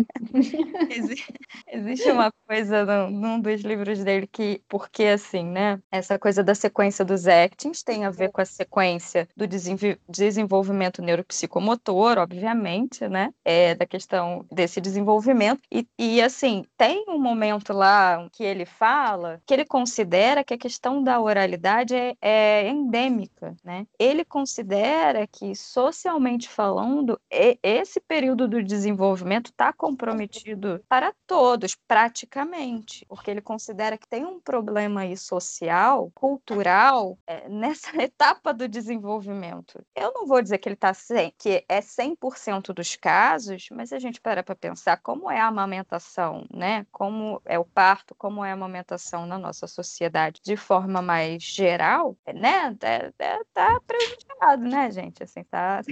existe uma coisa num dos livros dele que, porque assim, né? Essa coisa da sequência dos actings tem a ver com a sequência do desenvolvimento neuropsicomotor, obviamente, né? É, da questão desse desenvolvimento. E, e, assim, tem um momento lá que ele fala que ele considera que a questão da oralidade é, é endêmica, né? Ele considera que, socialmente falando, esse período do desenvolvimento está comprometido para todos, praticamente, porque ele considera que tem um problema aí social, cultural, é, nessa etapa do desenvolvimento. Eu não vou dizer que ele está que é 100% dos casos, mas a gente para para pensar como é a amamentação, né? Como é o parto, como é a amamentação na nossa sociedade de forma mais geral, né? É, tá prejudicado, né, gente? Assim, tá.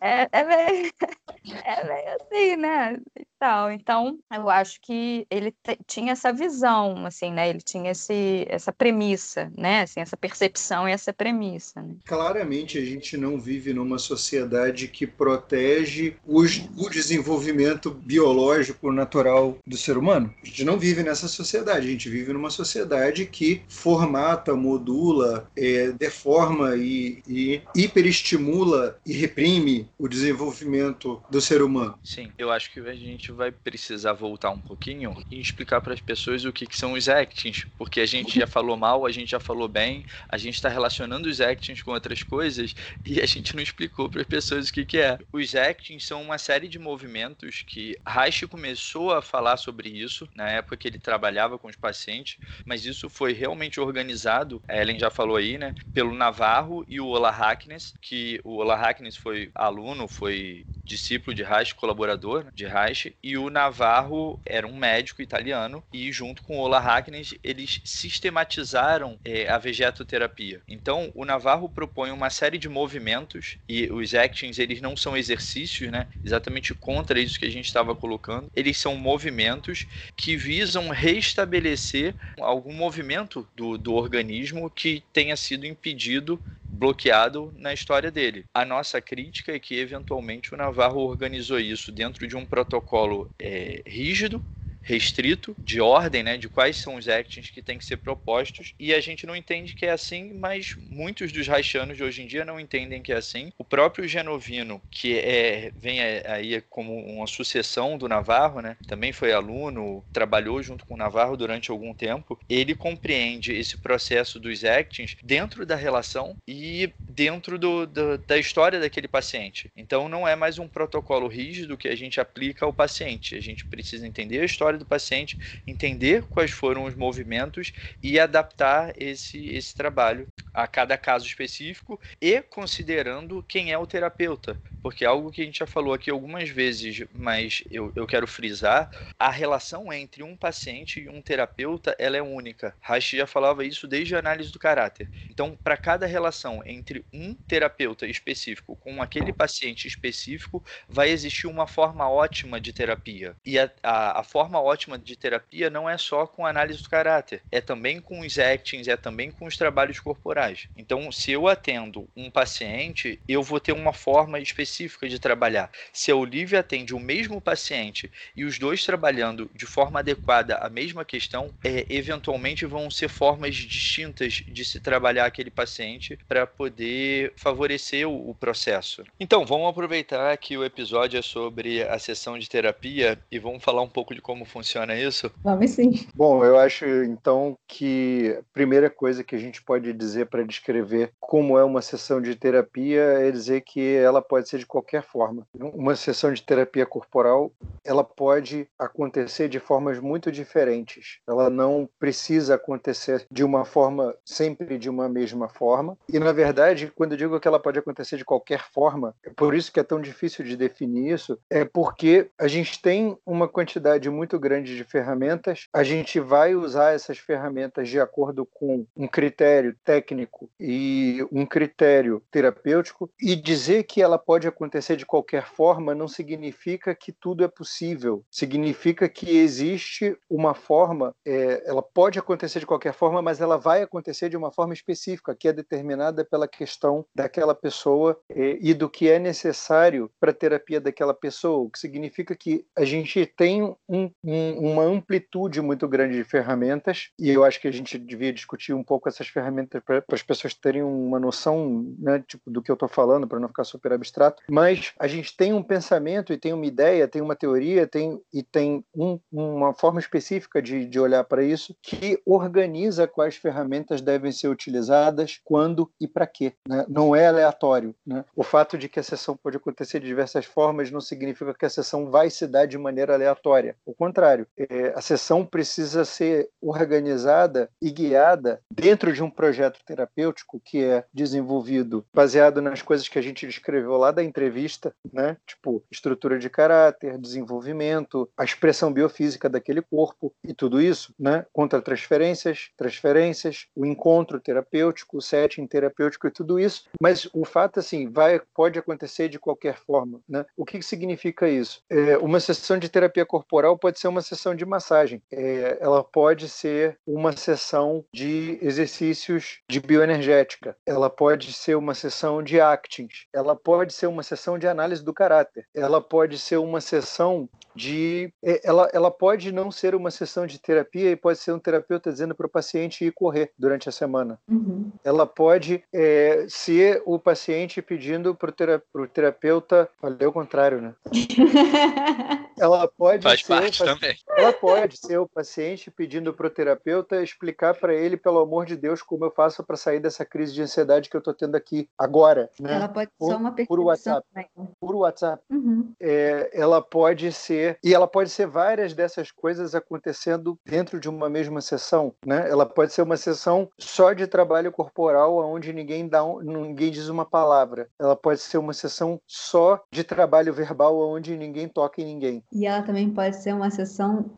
É, é, meio, é meio assim, né? E tal. Então, eu acho que ele tinha essa visão, assim, né? Ele tinha esse, essa premissa, né? Assim, essa percepção e essa premissa. Né? Claramente, a gente não vive numa sociedade que protege os, o desenvolvimento biológico natural do ser humano. A gente não vive nessa sociedade. A gente vive numa sociedade que formata, modula, é, deforma e, e hiperestimula e reprime o desenvolvimento do ser humano. Sim, eu acho que a gente vai precisar voltar um pouquinho e explicar para as pessoas o que, que são os actings, porque a gente já falou mal, a gente já falou bem, a gente está relacionando os actings com outras coisas e a gente não explicou para as pessoas o que, que é. Os actings são uma série de movimentos que Reich começou a falar sobre isso na época que ele trabalhava com os pacientes, mas isso foi realmente organizado, a Ellen já falou aí, né, pelo Navarro e o Ola Hackness, que o Ola Hackness foi aluno, foi discípulo de Reich, colaborador de Reich, e o Navarro era um médico italiano, e junto com Ola Hackness, eles sistematizaram é, a vegetoterapia. Então, o Navarro propõe uma série de movimentos, e os actings, eles não são exercícios, né? Exatamente contra isso que a gente estava colocando. Eles são movimentos que visam restabelecer algum movimento do, do organismo que tenha sido impedido bloqueado na história dele. A nossa crítica é que, eventualmente, o Navarro organizou isso dentro de um protocolo é, rígido, restrito de ordem, né, de quais são os actions que têm que ser propostos, e a gente não entende que é assim, mas muitos dos haitianos de hoje em dia não entendem que é assim. O próprio Genovino, que é, vem aí como uma sucessão do Navarro, né, também foi aluno, trabalhou junto com o Navarro durante algum tempo, ele compreende esse processo dos actions dentro da relação e dentro do, do, da história daquele paciente. Então não é mais um protocolo rígido que a gente aplica ao paciente, a gente precisa entender a história história do paciente, entender quais foram os movimentos e adaptar esse, esse trabalho a cada caso específico e considerando quem é o terapeuta. Porque é algo que a gente já falou aqui algumas vezes, mas eu, eu quero frisar, a relação entre um paciente e um terapeuta ela é única. Reich já falava isso desde a análise do caráter. Então, para cada relação entre um terapeuta específico com aquele paciente específico, vai existir uma forma ótima de terapia. E a, a, a forma ótima de terapia não é só com análise do caráter, é também com os actings, é também com os trabalhos corporais. Então, se eu atendo um paciente, eu vou ter uma forma específica de trabalhar. Se a Olivia atende o mesmo paciente e os dois trabalhando de forma adequada a mesma questão, é, eventualmente vão ser formas distintas de se trabalhar aquele paciente para poder favorecer o, o processo. Então, vamos aproveitar que o episódio é sobre a sessão de terapia e vamos falar um pouco de como funciona isso? Vamos sim. Bom, eu acho então que a primeira coisa que a gente pode dizer para descrever como é uma sessão de terapia é dizer que ela pode ser de qualquer forma. Uma sessão de terapia corporal, ela pode acontecer de formas muito diferentes. Ela não precisa acontecer de uma forma sempre de uma mesma forma. E na verdade, quando eu digo que ela pode acontecer de qualquer forma, é por isso que é tão difícil de definir isso, é porque a gente tem uma quantidade muito grande de ferramentas, a gente vai usar essas ferramentas de acordo com um critério técnico e um critério terapêutico, e dizer que ela pode acontecer de qualquer forma não significa que tudo é possível, significa que existe uma forma, é, ela pode acontecer de qualquer forma, mas ela vai acontecer de uma forma específica, que é determinada pela questão daquela pessoa é, e do que é necessário para a terapia daquela pessoa, o que significa que a gente tem um, um, uma amplitude muito grande de ferramentas, e eu acho que a gente devia discutir um pouco essas ferramentas para as pessoas terem uma noção né, tipo, do que eu estou falando, para não ficar super abstrato, mas a gente tem um pensamento e tem uma ideia, tem uma teoria, tem, e tem um, uma forma específica de, de olhar para isso que organiza quais ferramentas devem ser utilizadas, quando e para quê. Né? Não é aleatório. Né? O fato de que a sessão pode acontecer de diversas formas não significa que a sessão vai se dar de maneira aleatória. O contrário, é, a sessão precisa ser organizada e guiada dentro de um projeto terapêutico que é desenvolvido baseado nas coisas que a gente descreveu lá da entrevista, né? Tipo, estrutura de caráter, desenvolvimento, a expressão biofísica daquele corpo e tudo isso, né? Contra transferências, transferências, o encontro terapêutico, o setting terapêutico e tudo isso. Mas o fato, assim, vai, pode acontecer de qualquer forma, né? O que significa isso? É, uma sessão de terapia corporal pode ser uma sessão de massagem. É, ela pode ser uma sessão de exercícios de bioenergética. Ela pode ser uma sessão de actings. Ela pode ser uma sessão de análise do caráter. Ela pode ser uma sessão de. É, ela, ela pode não ser uma sessão de terapia e pode ser um terapeuta dizendo para o paciente ir correr durante a semana. Uhum. Ela pode é, ser o paciente pedindo para o terapeuta. Falei o contrário, né? ela pode Faz ser. parte o também. Ela pode ser o paciente pedindo para o terapeuta explicar para ele, pelo amor de Deus, como eu faço para sair dessa crise de ansiedade que eu estou tendo aqui agora. Né? Ela pode Por- ser uma por percepção WhatsApp. também. Por WhatsApp. Uhum. É, ela pode ser e ela pode ser várias dessas coisas acontecendo dentro de uma mesma sessão, né? Ela pode ser uma sessão só de trabalho corporal, onde ninguém dá um- ninguém diz uma palavra. Ela pode ser uma sessão só de trabalho verbal, onde ninguém toca em ninguém. E ela também pode ser uma sessão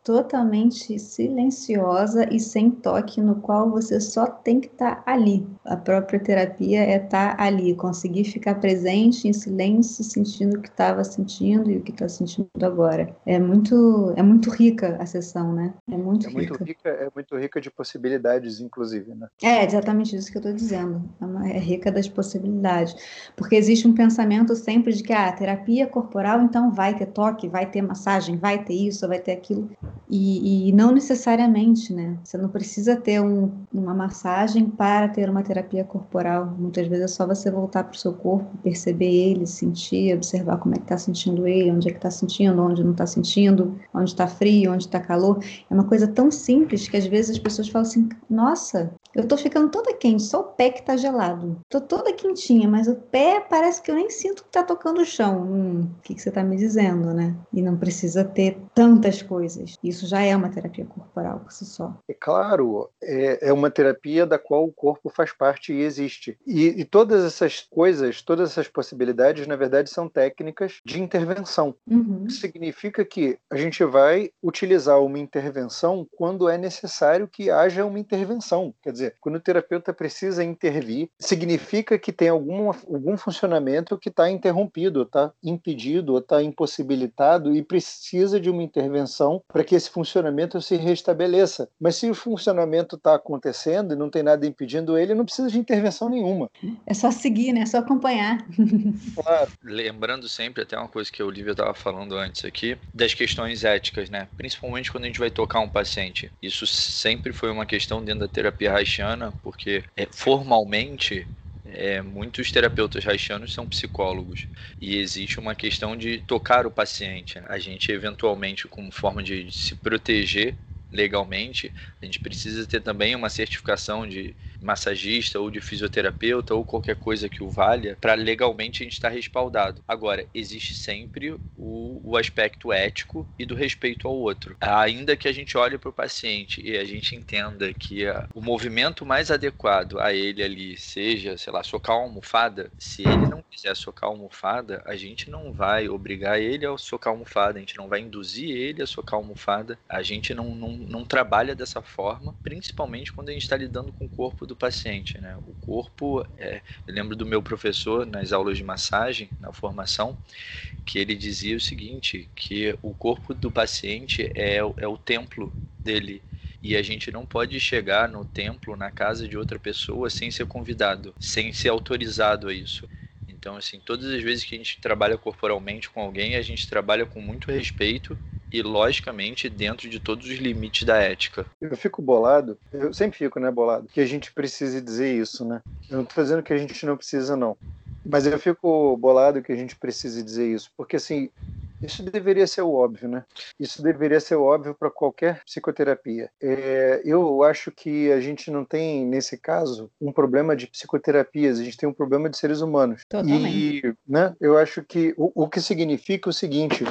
totalmente silenciosa e sem toque, no qual você só tem que estar ali. A própria terapia é estar ali, conseguir ficar presente em silêncio, sentindo o que estava sentindo e o que está sentindo agora. É muito, é muito rica a sessão, né? É muito É muito rica. rica, é muito rica de possibilidades, inclusive, né? É exatamente isso que eu estou dizendo. É, uma- é rica das possibilidades. Porque existe um pensamento sempre de que ah, terapia corporal, então vai ter toque, vai ter massagem, vai ter isso, vai ter aquilo. E, e não necessariamente, né? Você não precisa ter um- uma massagem para ter uma terapia corporal. Muitas vezes é só você voltar para o seu corpo, perceber ele, sentir, observar como é que está sentindo ele, onde é que está sentindo, onde não está sentindo, onde está frio, onde está calor. É uma coisa tão simples que às vezes as pessoas falam assim: nossa, eu tô ficando toda quente, só o pé que tá gelado. Tô toda quentinha, mas o pé parece que eu nem sinto que tá tocando o chão. Hum, o que, que você tá me dizendo, né? E não precisa ter tantas coisas. Isso já é uma terapia corporal por si só. É claro, é, é uma terapia da qual o corpo faz parte e existe. E, e todas essas coisas, todas essas possibilidades, na verdade, são técnicas de intervenção. Uhum. Significa que a gente vai utilizar uma intervenção quando é necessário que haja uma intervenção. Quer dizer, quando o terapeuta precisa intervir, significa que tem algum, algum funcionamento que está interrompido, está impedido, está impossibilitado e precisa de uma intervenção para que esse funcionamento se restabeleça. Mas se o funcionamento está acontecendo e não tem nada impedindo ele, não precisa de intervenção nenhuma. É só seguir, né? É só acompanhar. Claro. Lembrando sempre, até uma coisa que a Olivia estava falando antes aqui, das questões éticas, né? Principalmente quando a gente vai tocar um paciente. Isso sempre foi uma questão dentro da terapia porque é, formalmente é, muitos terapeutas haitianos são psicólogos e existe uma questão de tocar o paciente. né? A gente, eventualmente, como forma de se proteger legalmente, a gente precisa ter também uma certificação de, massagista ou de fisioterapeuta ou qualquer coisa que o valha, para legalmente a gente estar tá respaldado. Agora, existe sempre o, o aspecto ético e do respeito ao outro. Ainda que a gente olhe para o paciente e a gente entenda que a, o movimento mais adequado a ele ali seja, sei lá, socar uma almofada, se ele não quiser socar a almofada, a gente não vai obrigar ele a socar a almofada, a gente não vai induzir ele a socar a almofada, a gente não, não, não trabalha dessa forma, principalmente quando a gente está lidando com o corpo do paciente. Né? O corpo, é, eu lembro do meu professor nas aulas de massagem, na formação, que ele dizia o seguinte, que o corpo do paciente é, é o templo dele e a gente não pode chegar no templo, na casa de outra pessoa sem ser convidado, sem ser autorizado a isso. Então, assim, todas as vezes que a gente trabalha corporalmente com alguém, a gente trabalha com muito respeito e, logicamente, dentro de todos os limites da ética. Eu fico bolado, eu sempre fico, né, bolado, que a gente precise dizer isso, né? Eu não estou dizendo que a gente não precisa, não. Mas eu fico bolado que a gente precise dizer isso, porque, assim, isso deveria ser o óbvio, né? Isso deveria ser óbvio para qualquer psicoterapia. É, eu acho que a gente não tem, nesse caso, um problema de psicoterapias, a gente tem um problema de seres humanos. Totalmente. E né, eu acho que o, o que significa o seguinte: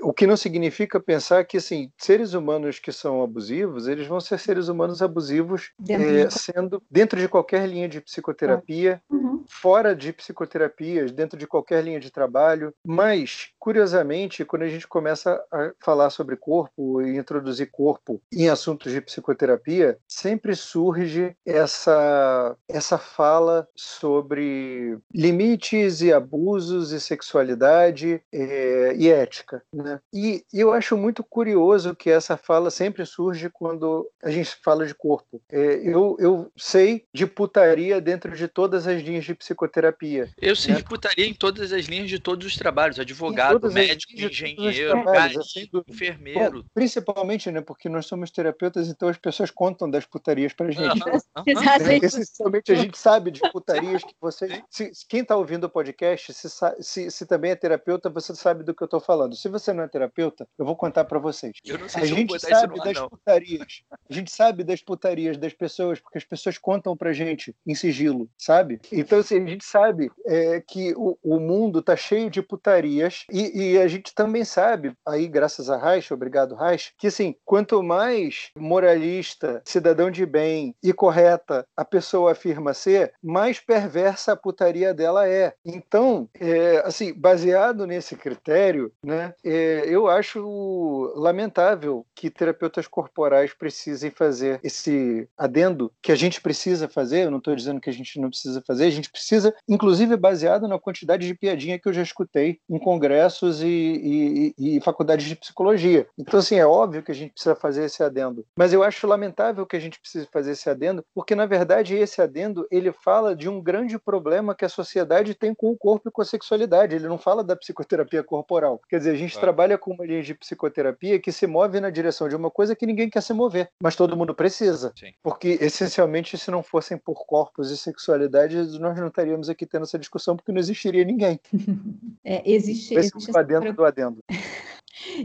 o que não significa pensar que assim seres humanos que são abusivos eles vão ser seres humanos abusivos dentro, é, de... sendo dentro de qualquer linha de psicoterapia uhum. fora de psicoterapias dentro de qualquer linha de trabalho. Mas curiosamente quando a gente começa a falar sobre corpo e introduzir corpo em assuntos de psicoterapia sempre surge essa essa fala sobre limites e abusos e sexualidade é, e ética né? E, e, eu acho muito curioso que essa fala sempre surge quando a gente fala de corpo. É, eu, eu sei de putaria dentro de todas as linhas de psicoterapia. Eu sei né? de putaria em todas as linhas de todos os trabalhos: advogado, médico, engenheiro, assim, enfermeiro. Bom, principalmente, né? Porque nós somos terapeutas, então as pessoas contam das putarias pra gente. Uhum, uhum. É, essencialmente a gente sabe de putarias que você. Se, quem está ouvindo o podcast, se, se, se também é terapeuta, você sabe do que eu estou falando. Se você você não é terapeuta, eu vou contar para vocês. a gente sabe das não. putarias. A gente sabe das putarias das pessoas, porque as pessoas contam pra gente em sigilo, sabe? Então, assim, a gente sabe é, que o, o mundo tá cheio de putarias e, e, a gente também sabe, aí graças a Reich, obrigado Reich, que assim, quanto mais moralista, cidadão de bem e correta a pessoa afirma ser, mais perversa a putaria dela é. Então, é, assim, baseado nesse critério, né, é, eu acho lamentável que terapeutas corporais precisem fazer esse adendo que a gente precisa fazer. Eu não estou dizendo que a gente não precisa fazer, a gente precisa, inclusive baseado na quantidade de piadinha que eu já escutei em congressos e, e, e faculdades de psicologia. Então, assim, é óbvio que a gente precisa fazer esse adendo. Mas eu acho lamentável que a gente precise fazer esse adendo, porque, na verdade, esse adendo ele fala de um grande problema que a sociedade tem com o corpo e com a sexualidade. Ele não fala da psicoterapia corporal. Quer dizer, a gente trabalha com uma linha de psicoterapia que se move na direção de uma coisa que ninguém quer se mover, mas todo mundo precisa. Sim. Porque, essencialmente, se não fossem por corpos e sexualidade, nós não estaríamos aqui tendo essa discussão porque não existiria ninguém. É, existe. Esse existe adendo do adendo.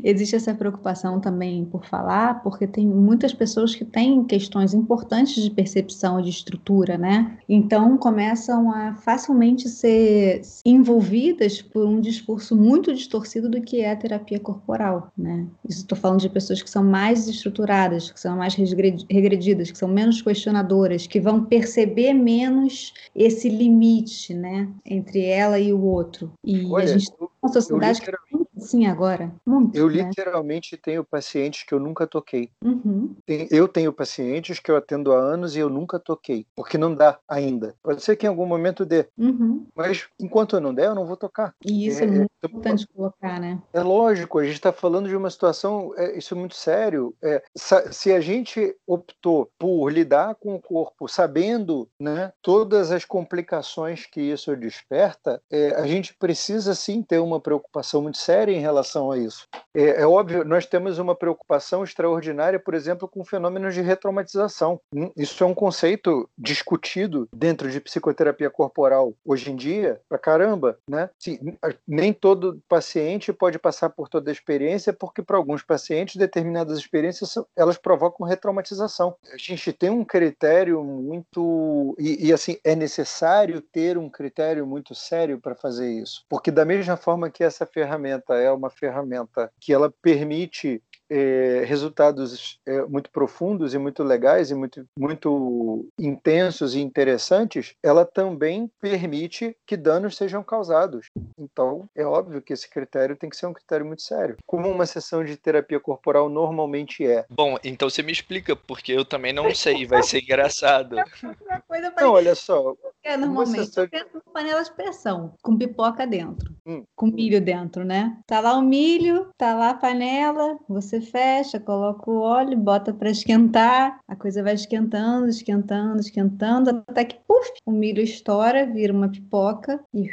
Existe essa preocupação também por falar, porque tem muitas pessoas que têm questões importantes de percepção de estrutura, né? Então começam a facilmente ser envolvidas por um discurso muito distorcido do que é a terapia corporal, né? Isso estou falando de pessoas que são mais estruturadas, que são mais regredidas, que são menos questionadoras, que vão perceber menos esse limite, né, entre ela e o outro. E Olha, a gente tem uma sociedade que Sim, agora. Muito, eu né? literalmente tenho pacientes que eu nunca toquei. Uhum. Eu tenho pacientes que eu atendo há anos e eu nunca toquei, porque não dá ainda. Pode ser que em algum momento dê, uhum. mas enquanto eu não der, eu não vou tocar. E isso é, é muito é, importante colocar, né? É lógico, a gente está falando de uma situação, é, isso é muito sério. É, se a gente optou por lidar com o corpo sabendo né, todas as complicações que isso desperta, é, a gente precisa sim ter uma preocupação muito séria em relação a isso. É, é, óbvio, nós temos uma preocupação extraordinária, por exemplo, com fenômenos de retraumatização. Hum, isso é um conceito discutido dentro de psicoterapia corporal hoje em dia, pra caramba, né? Sim, nem todo paciente pode passar por toda a experiência, porque para alguns pacientes determinadas experiências elas provocam retraumatização. A gente tem um critério muito e, e assim é necessário ter um critério muito sério para fazer isso, porque da mesma forma que essa ferramenta é uma ferramenta que ela permite é, resultados é, muito profundos e muito legais e muito, muito intensos e interessantes, ela também permite que danos sejam causados. Então, é óbvio que esse critério tem que ser um critério muito sério, como uma sessão de terapia corporal normalmente é. Bom, então você me explica, porque eu também não sei, vai ser engraçado. não, olha só. É, normalmente eu penso panela de pressão, com pipoca dentro, hum. com milho dentro, né? Tá lá o milho, tá lá a panela, você você fecha, coloca o óleo, bota para esquentar, a coisa vai esquentando, esquentando, esquentando, até que, puf, o milho estoura, vira uma pipoca e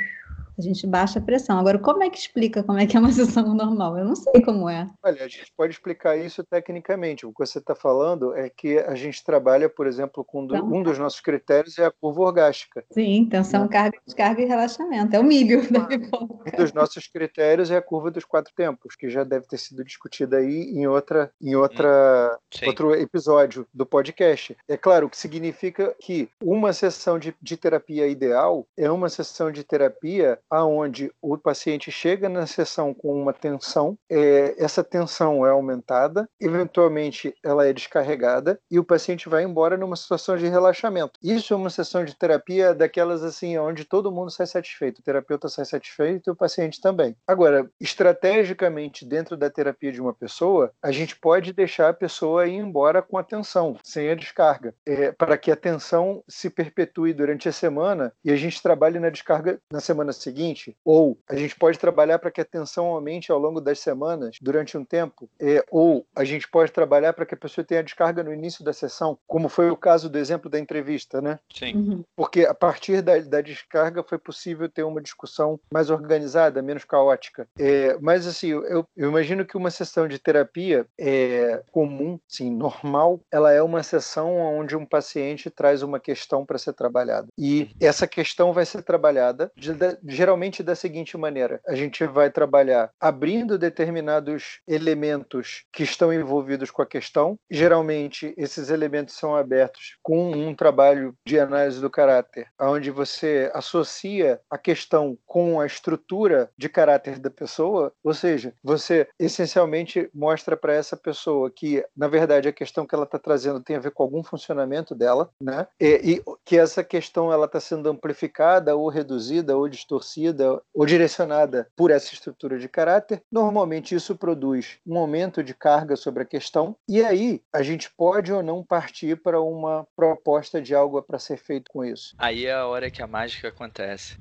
a gente baixa a pressão. Agora, como é que explica como é que é uma sessão normal? Eu não sei como é. Olha, a gente pode explicar isso tecnicamente. O que você está falando é que a gente trabalha, por exemplo, com então, um dos nossos critérios é a curva orgástica. Sim, tensão, né? carga, descarga e relaxamento. É o milho da pipoca. Um dos nossos critérios é a curva dos quatro tempos, que já deve ter sido discutida aí em outra, em outra, outro episódio do podcast. É claro, o que significa que uma sessão de, de terapia ideal é uma sessão de terapia aonde o paciente chega na sessão com uma tensão, é, essa tensão é aumentada, eventualmente ela é descarregada e o paciente vai embora numa situação de relaxamento. Isso é uma sessão de terapia daquelas assim onde todo mundo sai satisfeito, o terapeuta sai satisfeito e o paciente também. Agora, estrategicamente dentro da terapia de uma pessoa, a gente pode deixar a pessoa ir embora com a tensão, sem a descarga, é, para que a tensão se perpetue durante a semana e a gente trabalhe na descarga na semana seguinte seguinte, ou a gente pode trabalhar para que a tensão aumente ao longo das semanas, durante um tempo, é, ou a gente pode trabalhar para que a pessoa tenha descarga no início da sessão, como foi o caso do exemplo da entrevista, né? Sim. Uhum. Porque a partir da, da, descarga foi possível ter uma discussão mais organizada, menos caótica. É, mas, assim, eu, eu, imagino que uma sessão de terapia é comum, sim, normal, ela é uma sessão onde um paciente traz uma questão para ser trabalhada. E essa questão vai ser trabalhada de, de geralmente da seguinte maneira: a gente vai trabalhar abrindo determinados elementos que estão envolvidos com a questão. Geralmente, esses elementos são abertos com um trabalho de análise do caráter, onde você associa a questão com a estrutura de caráter da pessoa, ou seja, você essencialmente mostra para essa pessoa que, na verdade, a questão que ela está trazendo tem a ver com algum funcionamento dela, né? E, e que essa questão ela está sendo amplificada ou reduzida ou distorcida distorcida ou direcionada por essa estrutura de caráter, normalmente isso produz um aumento de carga sobre a questão, e aí a gente pode ou não partir para uma proposta de algo para ser feito com isso. Aí é a hora que a mágica acontece.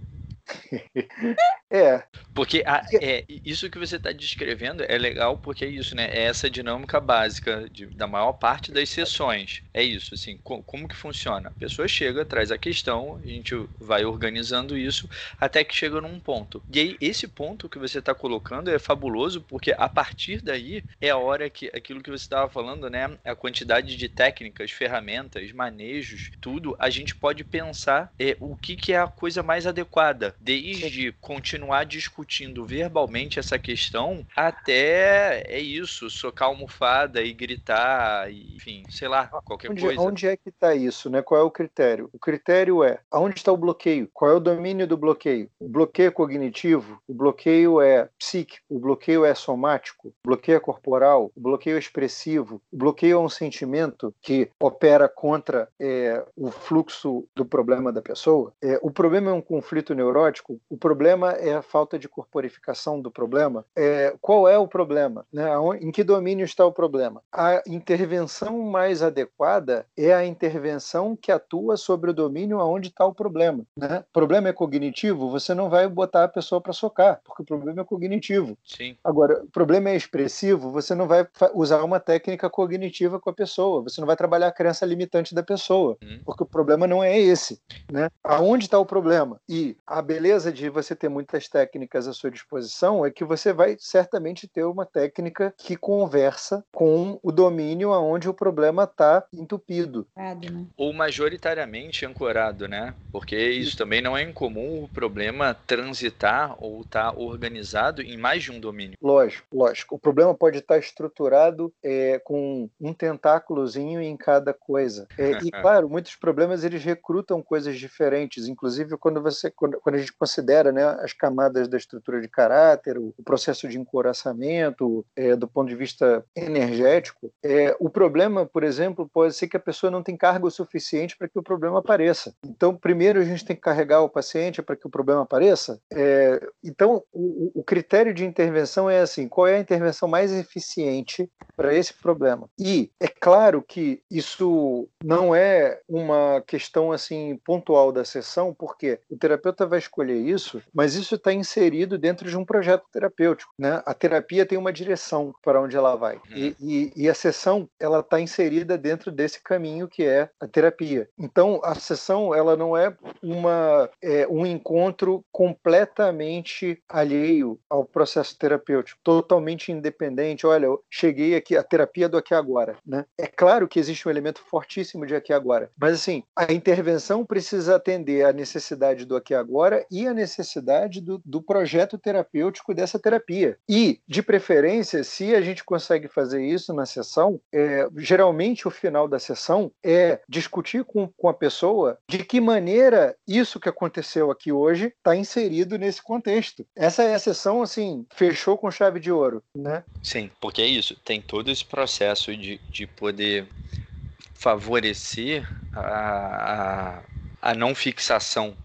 é. Porque a, é, isso que você está descrevendo é legal porque é isso, né? É essa dinâmica básica de, da maior parte das sessões. É isso, assim, co como que funciona? A pessoa chega, traz a questão, a gente vai organizando isso até que chega num ponto. E aí, esse ponto que você está colocando é fabuloso porque a partir daí é a hora que aquilo que você estava falando, né? A quantidade de técnicas, ferramentas, manejos, tudo, a gente pode pensar é, o que, que é a coisa mais adequada desde continuar discutindo verbalmente essa questão até é isso, socar almofada e gritar, e, enfim, sei lá, qualquer onde, coisa. Onde é que está isso, né? Qual é o critério? O critério é aonde está o bloqueio? Qual é o domínio do bloqueio? O bloqueio é cognitivo, o bloqueio é psíquico, o bloqueio é somático, o bloqueio é corporal, o bloqueio é expressivo, o bloqueio é um sentimento que opera contra é, o fluxo do problema da pessoa. É, o problema é um conflito neurótico, o problema é a falta de corporificação do problema. É, qual é o problema? Né? Em que domínio está o problema? A intervenção mais adequada é a intervenção que atua sobre o domínio aonde está o problema. Né? O problema é cognitivo, você não vai botar a pessoa para socar, porque o problema é cognitivo. Sim. Agora, o problema é expressivo, você não vai usar uma técnica cognitiva com a pessoa, você não vai trabalhar a crença limitante da pessoa, hum. porque o problema não é esse. Né? Aonde está o problema? E a beleza de você ter muitas das técnicas à sua disposição, é que você vai certamente ter uma técnica que conversa com o domínio aonde o problema está entupido. Né? Ou majoritariamente ancorado, né? Porque isso também não é incomum o problema transitar ou estar tá organizado em mais de um domínio. Lógico, lógico. O problema pode estar tá estruturado é, com um tentáculozinho em cada coisa. É, e claro, muitos problemas eles recrutam coisas diferentes. Inclusive quando você, quando, quando a gente considera, né, as camadas da estrutura de caráter, o, processo de encoraçamento, é, do ponto de vista energético, é, o problema, por exemplo, pode ser que a pessoa não tem cargo suficiente para que o problema apareça. Então, primeiro a gente tem que carregar o paciente para que o problema apareça. É, então, o, o critério de intervenção é assim: qual é a intervenção mais eficiente para esse problema? E é claro que isso não é uma questão assim pontual da sessão, porque o terapeuta vai escolher isso, mas isso está inserido dentro de um projeto terapêutico. Né? A terapia tem uma direção para onde ela vai. E, uhum. e, e a sessão ela está inserida dentro desse caminho que é a terapia. Então, a sessão ela não é, uma, é um encontro completamente alheio ao processo terapêutico, totalmente independente. Olha, eu cheguei aqui, a terapia do aqui agora. Né? É claro que existe um elemento fortíssimo de aqui agora, mas assim, a intervenção precisa atender à necessidade do aqui agora e à necessidade do, do projeto terapêutico dessa terapia. E, de preferência, se a gente consegue fazer isso na sessão, é, geralmente o final da sessão é discutir com, com a pessoa de que maneira isso que aconteceu aqui hoje está inserido nesse contexto. Essa é a sessão, assim, fechou com chave de ouro, né? Sim, porque é isso, tem todo esse processo de, de poder favorecer a, a, a não fixação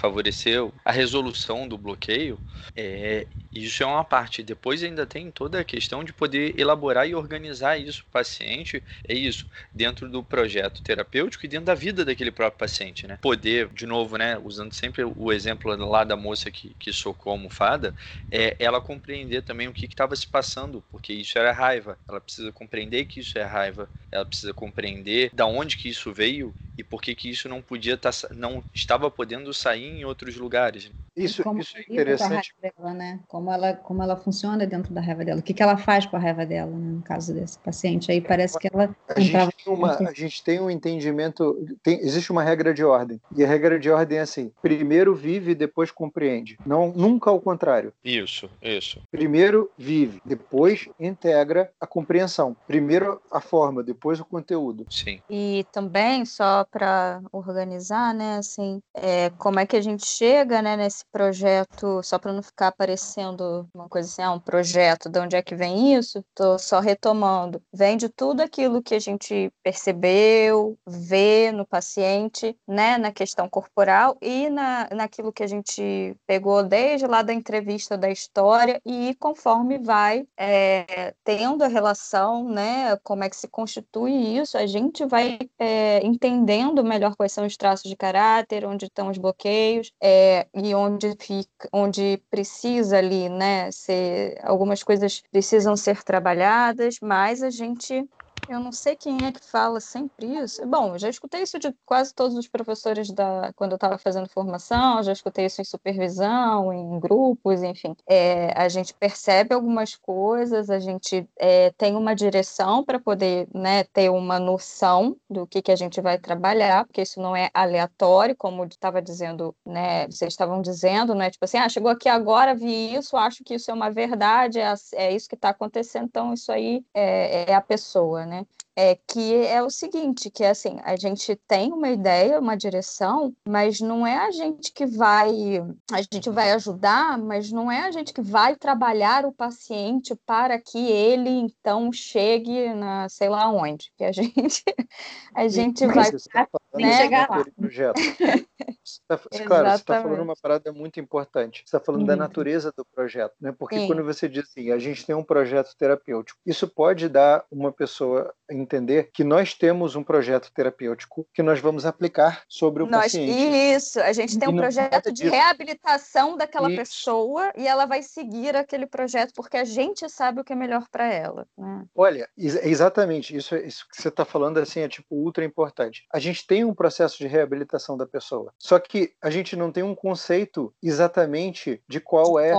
favorecer a resolução do bloqueio, é, isso é uma parte. Depois ainda tem toda a questão de poder elaborar e organizar isso o paciente, é isso, dentro do projeto terapêutico e dentro da vida daquele próprio paciente, né? Poder, de novo, né, usando sempre o exemplo lá da moça que, que socou a almofada, é ela compreender também o que estava se passando, porque isso era raiva. Ela precisa compreender que isso é raiva, ela precisa compreender da onde que isso veio e por que que isso não podia estar, tá, não estava podendo sair em outros lugares. Isso, isso é interessante. Dela, né? Como ela, como ela funciona dentro da raiva dela, o que, que ela faz com a raiva dela, né? no caso desse paciente. Aí parece que ela. A gente, tem uma, a gente tem um entendimento, tem, existe uma regra de ordem. E a regra de ordem é assim: primeiro vive, depois compreende. Não, nunca ao contrário. Isso, isso. Primeiro vive, depois integra a compreensão. Primeiro a forma, depois o conteúdo. Sim. E também, só para organizar, né, assim, é, como é que a gente chega né, nesse projeto, só para não ficar aparecendo uma coisa assim, ah, um projeto, de onde é que vem isso? Estou só retomando. Vem de tudo aquilo que a gente percebeu, vê no paciente, né, na questão corporal e na, naquilo que a gente pegou desde lá da entrevista da história e conforme vai é, tendo a relação, né, como é que se constitui isso, a gente vai é, entendendo melhor quais são os traços de caráter, onde estão os bloqueios é, e onde fica, onde precisa ali, né, ser algumas coisas precisam ser trabalhadas, mas a gente eu não sei quem é que fala sempre isso. Bom, já escutei isso de quase todos os professores da quando eu estava fazendo formação, já escutei isso em supervisão, em grupos, enfim. É, a gente percebe algumas coisas, a gente é, tem uma direção para poder né, ter uma noção do que, que a gente vai trabalhar, porque isso não é aleatório, como estava dizendo, né? Vocês estavam dizendo, não é tipo assim, ah, chegou aqui agora, vi isso, acho que isso é uma verdade, é, é isso que está acontecendo, então isso aí é, é a pessoa, né? É que é o seguinte, que assim, a gente tem uma ideia, uma direção, mas não é a gente que vai, a gente vai ajudar, mas não é a gente que vai trabalhar o paciente para que ele então chegue na sei lá onde, que a gente a gente vai tá né? chegar lá. Projeto. Tá, claro, você está falando uma parada muito importante. Você está falando da natureza do projeto, né? Porque Sim. quando você diz assim, a gente tem um projeto terapêutico, isso pode dar uma pessoa entender que nós temos um projeto terapêutico que nós vamos aplicar sobre o Nós, paciente. isso, a gente tem um projeto de reabilitação daquela Isso. pessoa e ela vai seguir aquele projeto porque a gente sabe o que é melhor para ela. né? Olha, ex- exatamente, isso, isso que você está falando assim é tipo ultra importante. A gente tem um processo de reabilitação da pessoa, só que a gente não tem um conceito exatamente de qual é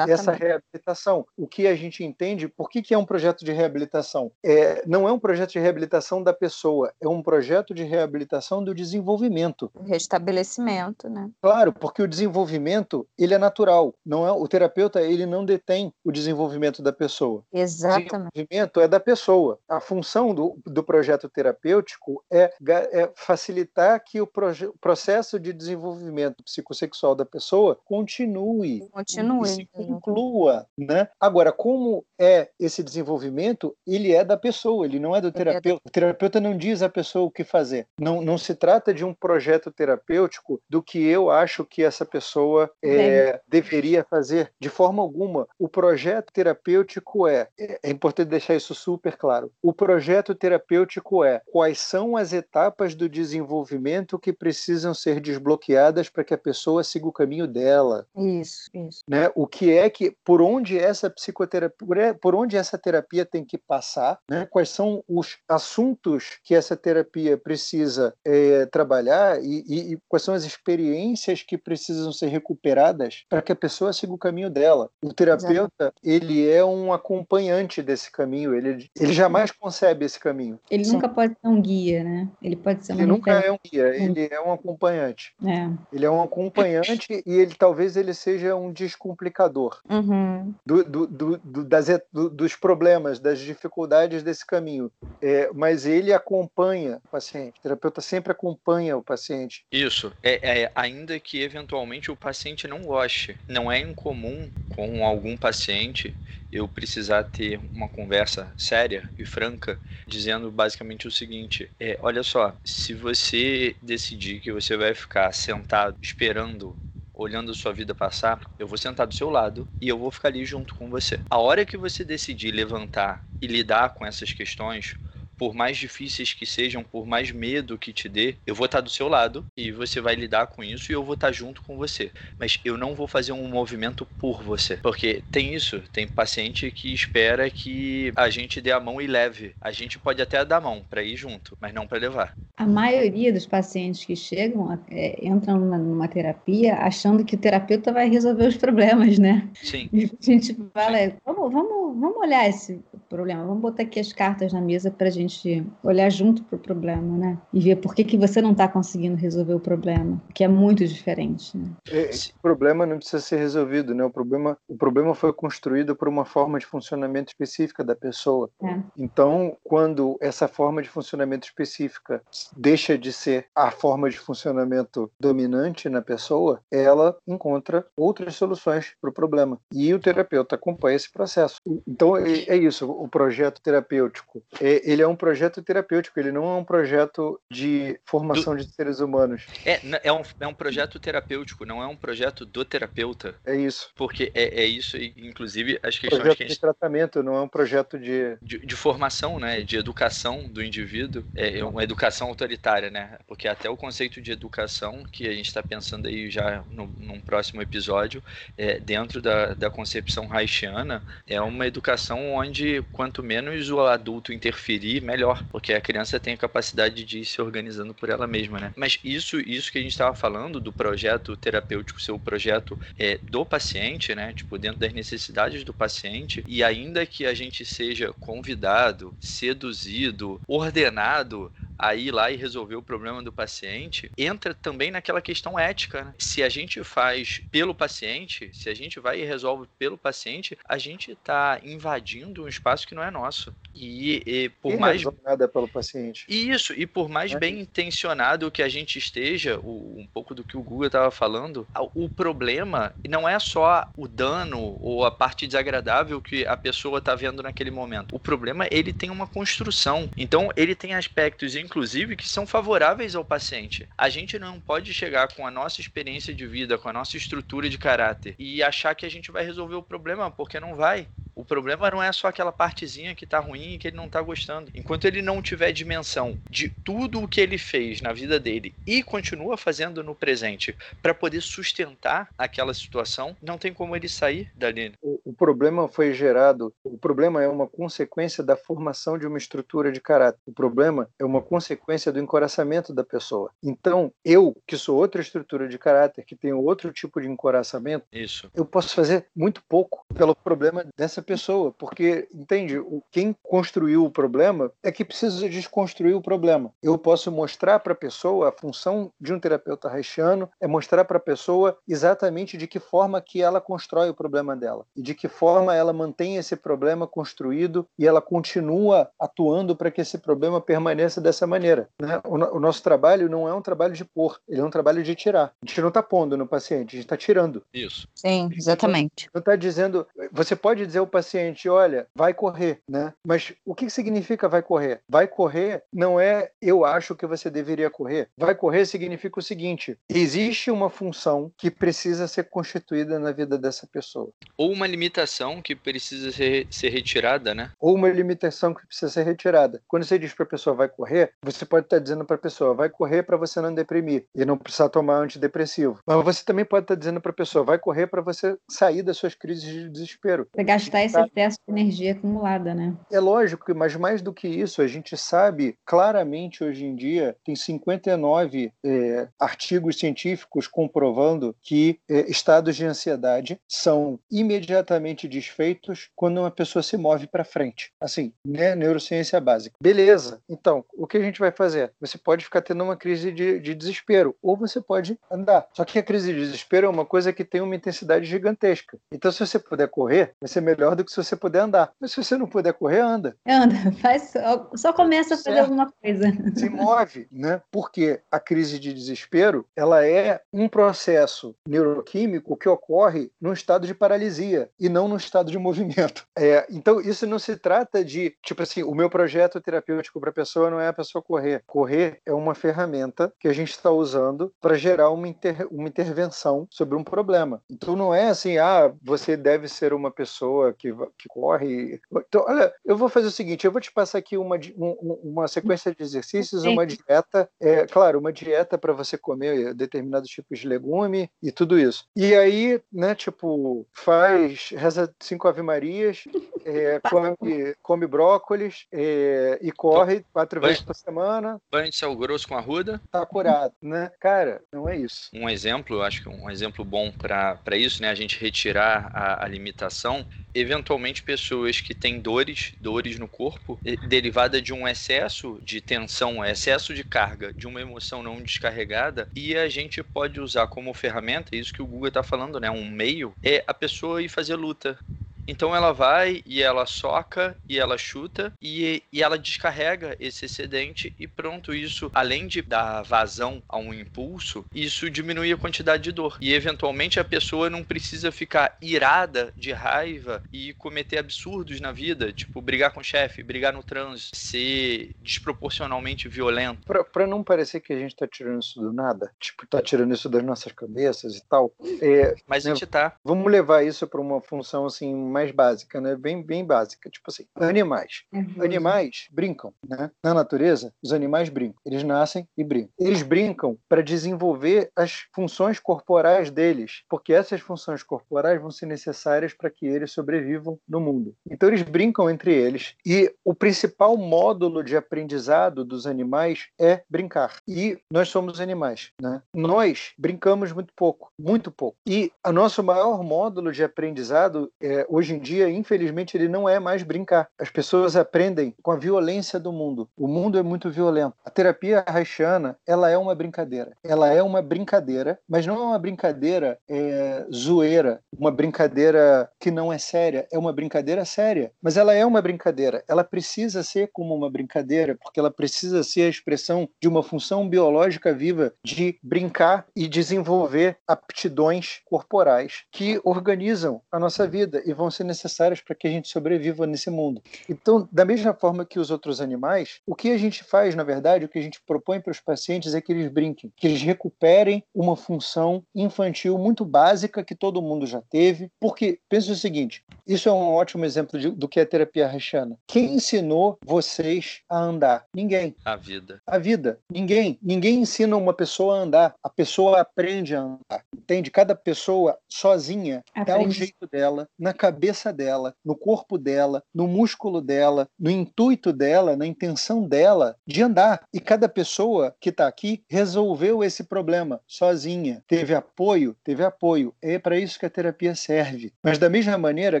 essa reabilitação. O que a gente entende, por que, que é um projeto de reabilitação? É, não é um projeto de reabilitação da pessoa, é um projeto de reabilitação do desenvolvimento. O restabelecimento, né? Claro, porque o desenvolvimento ele é natural. Não é o terapeuta ele não detém o desenvolvimento da pessoa. O Exatamente. desenvolvimento é da pessoa. A função do, do projeto terapêutico é, é facilitar que o proje- processo de desenvolvimento psicossexual da pessoa continue Continue. se conclua, né? Agora, como é esse desenvolvimento, ele é da pessoa, ele não é é da- terapeuta. O terapeuta não diz à pessoa o que fazer. Não, não se trata de um projeto terapêutico do que eu acho que essa pessoa é, deveria fazer de forma alguma. O projeto terapêutico é, é é importante deixar isso super claro. O projeto terapêutico é quais são as etapas do desenvolvimento que precisam ser desbloqueadas para que a pessoa siga o caminho dela Isso, isso. né? O que é que por onde essa psicoterapia, por por onde essa terapia tem que passar, né? Quais são os assuntos que essa terapia precisa eh, trabalhar e, e- e quais são as experiências que precisam ser recuperadas para que a pessoa siga o caminho dela. O terapeuta ele é um acompanhante desse caminho. Ele ele jamais concebe esse caminho. Ele Sim. nunca pode ser um guia, né? Ele pode ser uma Ele nunca é um guia. Ele é um acompanhante. É. Ele é um acompanhante e ele talvez ele seja um descomplicador. Uhum. do- do- do- das dos problemas, das dificuldades desse caminho. É, mas ele acompanha o paciente. O terapeuta sempre acompanha o paciente. Isso. É, é, ainda que eventualmente o paciente não goste. Não é incomum com algum paciente eu precisar ter uma conversa séria e franca, dizendo basicamente o seguinte: é, olha só, se você decidir que você vai ficar sentado esperando olhando a sua vida passar, eu vou sentar do seu lado e eu vou ficar ali junto com você. A hora que você decidir levantar e lidar com essas questões, por mais difíceis que sejam, por mais medo que te dê, eu vou estar do seu lado e você vai lidar com isso e eu vou estar junto com você. Mas eu não vou fazer um movimento por você. Porque tem isso, tem paciente que espera que a gente dê a mão e leve. A gente pode até dar a mão para ir junto, mas não para levar. A maioria dos pacientes que chegam é, entram numa, terapia achando que o terapeuta vai resolver os problemas, né? Sim. E a gente fala, é, vamos, vamos, vamos olhar esse problema, vamos botar aqui as cartas na mesa para a gente olhar junto para o problema, né? E ver por que, que você não está conseguindo resolver o problema, que é muito diferente, né? É, o problema não precisa ser resolvido, né? O problema, o problema foi construído por uma forma de funcionamento específica da pessoa. É. Então, quando essa forma de funcionamento específica deixa de ser a forma de funcionamento dominante na pessoa, ela encontra outras soluções para o problema. E o terapeuta acompanha esse processo. Então, é, é isso. O projeto terapêutico, é, ele é um projeto terapêutico. Ele não é um projeto de formação de seres humanos. É, é, um, é um projeto terapêutico, não é um projeto do terapeuta. É isso. Porque é, é isso, inclusive, as questões projeto que a de gente tratamento, não é um projeto de. de, de formação, né, de educação do indivíduo, é uma educação autoritária, né, porque até o conceito de educação que a gente está pensando aí já no, num próximo episódio, é, dentro da, da concepção haitiana, é uma educação onde quanto menos o adulto interferir, melhor, porque a criança tem a capacidade de ir se organizando por ela mesma, né. Mas isso, isso que a gente estava falando do projeto terapêutico ser o projeto é, do paciente, né, tipo dentro das necessidades do paciente, e ainda que a gente seja convidado, seduzido, ordenado a ir lá e resolver o problema do paciente, entra também naquela questão ética. Né? Se a gente faz pelo paciente, se a gente vai e resolve pelo paciente, a gente está invadindo um espaço que não é nosso. E, e por Ninguém mais nada pelo paciente. isso, e por mais É. bem intencionado que a gente esteja, o- um pouco do que o Google estava falando, o problema não é só o dano ou a parte desagradável que a pessoa está vendo naquele momento. O problema, ele tem uma construção. Então, ele tem aspectos, inclusive, que são favoráveis ao paciente. A gente não pode chegar com a nossa experiência de vida, com a nossa estrutura de caráter e achar que a gente vai resolver o problema, porque não vai. O problema não é só aquela partezinha que tá ruim e que ele não tá gostando. Enquanto ele não tiver dimensão de tudo o que ele fez na vida dele e continua fazendo no presente para poder sustentar aquela situação, não tem como ele sair dali. O, o problema foi gerado, o problema é uma consequência da formação de uma estrutura de caráter. O problema é uma consequência do encoraçamento da pessoa. Então, eu, que sou outra estrutura de caráter, que tenho outro tipo de encoraçamento, Isso. eu posso fazer muito pouco pelo problema dessa pessoa, porque, entende, quem construiu o problema é que precisa desconstruir o problema. Eu posso mostrar para a pessoa a função de um terapeuta haitiano é mostrar para a pessoa exatamente de que forma que ela constrói o problema dela e de que forma ela mantém esse problema construído e ela continua atuando para que esse problema permaneça dessa maneira. Né? O, o, nosso trabalho não é um trabalho de pôr, ele é um trabalho de tirar. A gente não está pondo no paciente, a gente está tirando. Isso. Sim, exatamente. Não está dizendo. Você pode dizer ao paciente, olha, vai correr, né? Mas o que significa vai correr? Vai correr não é eu acho que você deveria correr. Vai correr significa o seguinte: existe uma função que precisa ser constituída na vida dessa pessoa. Ou uma limitação que precisa ser, ser retirada, né? Ou uma limitação que precisa ser retirada. Quando você diz para a pessoa vai correr, você pode estar dizendo para a pessoa vai correr para você não deprimir e não precisar tomar antidepressivo. Mas você também pode estar dizendo para a pessoa vai correr para você sair das suas crises de desespero. Para gastar esse excesso de energia acumulada, né? É lógico, mas mais do que isso, a gente sabe claramente hoje em dia, tem 59 é, artigos científicos comprovando que é, estados de ansiedade são imediatamente desfeitos quando uma pessoa se move para frente. Assim, né? Neurociência básica. Beleza. Então, o que a gente vai fazer? Você pode ficar tendo uma crise de, de desespero, ou você pode andar. Só que a crise de desespero é uma coisa que tem uma intensidade gigantesca. Então, se você puder correr, vai ser melhor do que se você puder andar. Mas se você não puder correr, anda. Anda, faz, só começa a fazer certo. alguma coisa. Se move, né? Porque a crise de desespero, ela é um processo neuroquímico que ocorre num estado de paralisia e não num estado de movimento. É, então, isso não se trata de, tipo assim, o meu projeto terapêutico para a pessoa não é a pessoa correr. Correr é uma ferramenta que a gente está usando para gerar uma, inter, uma intervenção sobre um problema. Então, não é assim, ah, você deve ser uma pessoa que, que corre. Então, olha, eu vou fazer o seguinte: eu vou te passar aqui uma, um, uma sequência de exercícios, uma dieta, é, claro, uma dieta para você comer determinados tipos de legume e tudo isso. E aí, né, tipo, faz, reza cinco ave-marias, é, come, come brócolis é, e corre quatro vezes por semana. Banho de sal grosso com arruda. Tá curado, né? Cara, não é isso. Um exemplo, acho que um exemplo bom para isso, né, a gente retirar a, a limitação, eventualmente pessoas que têm dores, dores no corpo, derivada de um excesso de tensão, excesso de carga, de uma emoção não descarregada, e a gente pode usar como ferramenta, isso que o Google está falando, né, um meio, é a pessoa ir fazer luta. Então ela vai e ela soca e ela chuta e, e ela descarrega esse excedente e pronto, isso além de dar vazão a um impulso, isso diminui a quantidade de dor. E eventualmente a pessoa não precisa ficar irada de raiva e cometer absurdos na vida, tipo brigar com o chefe, brigar no trânsito, ser desproporcionalmente violento. Para não parecer que a gente tá tirando isso do nada, tipo, tá tirando isso das nossas cabeças e tal. É, Mas a gente tá. Vamos levar isso para uma função assim mais básica, né? Bem, bem básica. Tipo assim, animais. Uhum. Animais brincam, né? Na natureza, os animais brincam. Eles nascem e brincam. Eles brincam para desenvolver as funções corporais deles, porque essas funções corporais vão ser necessárias para que eles sobrevivam no mundo. Então eles brincam entre eles e o principal módulo de aprendizado dos animais é brincar. E nós somos animais, né? Nós brincamos muito pouco, muito pouco. E o nosso maior módulo de aprendizado é, hoje hoje em dia, infelizmente, ele não é mais brincar. As pessoas aprendem com a violência do mundo. O mundo é muito violento. A terapia haitiana, ela é uma brincadeira. Ela é uma brincadeira, mas não é uma brincadeira é, zoeira, uma brincadeira que não é séria. É uma brincadeira séria, mas ela é uma brincadeira. Ela precisa ser como uma brincadeira, porque ela precisa ser a expressão de uma função biológica viva de brincar e desenvolver aptidões corporais que organizam a nossa vida e vão ser necessárias para que a gente sobreviva nesse mundo. Então, da mesma forma que os outros animais, o que a gente faz, na verdade, o que a gente propõe para os pacientes é que eles brinquem, que eles recuperem uma função infantil muito básica que todo mundo já teve. Porque, pensa o seguinte: isso é um ótimo exemplo de, do que é terapia haitiana. Quem ensinou vocês a andar? Ninguém. A vida. A vida. Ninguém. Ninguém ensina uma pessoa a andar. A pessoa aprende a andar. Entende? Cada pessoa sozinha aprende. dá o jeito dela, na cabeça dela, no corpo dela, no músculo dela, no intuito dela, na intenção dela de andar. E cada pessoa que está aqui resolveu esse problema sozinha. Teve apoio, teve apoio. É para isso que a terapia serve. Mas da mesma maneira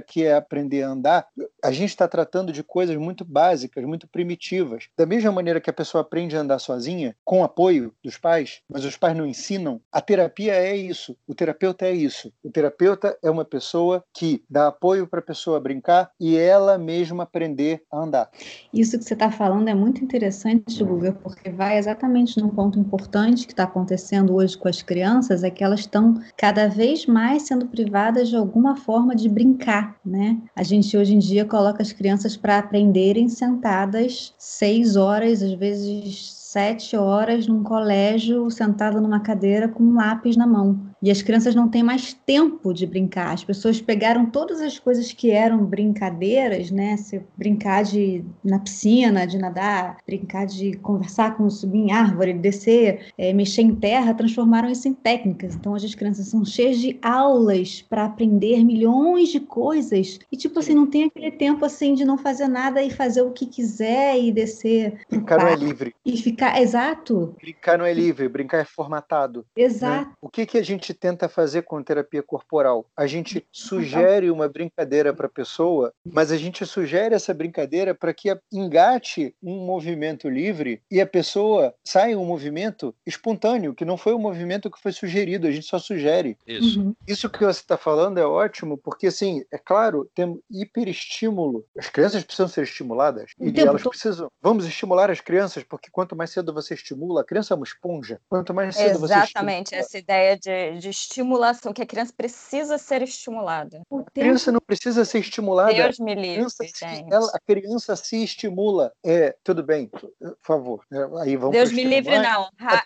que é aprender a andar, a gente está tratando de coisas muito básicas, muito primitivas. Da mesma maneira que a pessoa aprende a andar sozinha, com apoio dos pais, mas os pais não ensinam, a terapia é isso. O terapeuta é isso. O terapeuta é uma pessoa que dá apoio para a pessoa brincar e ela mesma aprender a andar. Isso que você está falando é muito interessante, Guga, porque vai exatamente num ponto importante que está acontecendo hoje com as crianças, é que elas estão cada vez mais sendo privadas de alguma forma de brincar, né? A gente hoje em dia coloca as crianças para aprenderem sentadas seis horas, às vezes sete horas num colégio, sentada numa cadeira com um lápis na mão. E as crianças não têm mais tempo de brincar. As pessoas pegaram todas as coisas que eram brincadeiras, né? Se brincar de na piscina, de nadar, brincar de conversar com subir em árvore, descer, é, mexer em terra, transformaram isso em técnicas. Então hoje as crianças são cheias de aulas para aprender milhões de coisas e tipo assim não tem aquele tempo assim de não fazer nada e fazer o que quiser e descer. Brincar não é livre. E ficar exato. Brincar não é livre, brincar é formatado. Né? Exato. Né? O que que a gente gente tenta fazer com terapia corporal? A gente sugere uma brincadeira para a pessoa, mas a gente sugere essa brincadeira para que engate um movimento livre e a pessoa saia um movimento espontâneo, que não foi um movimento que foi sugerido, a gente só sugere. Isso. Uhum. Isso que você está falando é ótimo, porque, assim, é claro, tem hiperestímulo. As crianças precisam ser estimuladas e elas precisam. Vamos estimular as crianças, porque quanto mais cedo você estimula, a criança é uma esponja. Quanto mais cedo Exatamente, você Exatamente, essa ideia de, de estimulação, que a criança precisa ser estimulada. A criança não precisa ser estimulada. Deus me livre, a criança, se, ela, a criança se estimula. É, tudo bem, por favor. É, aí vamos Deus me livre, não. Ra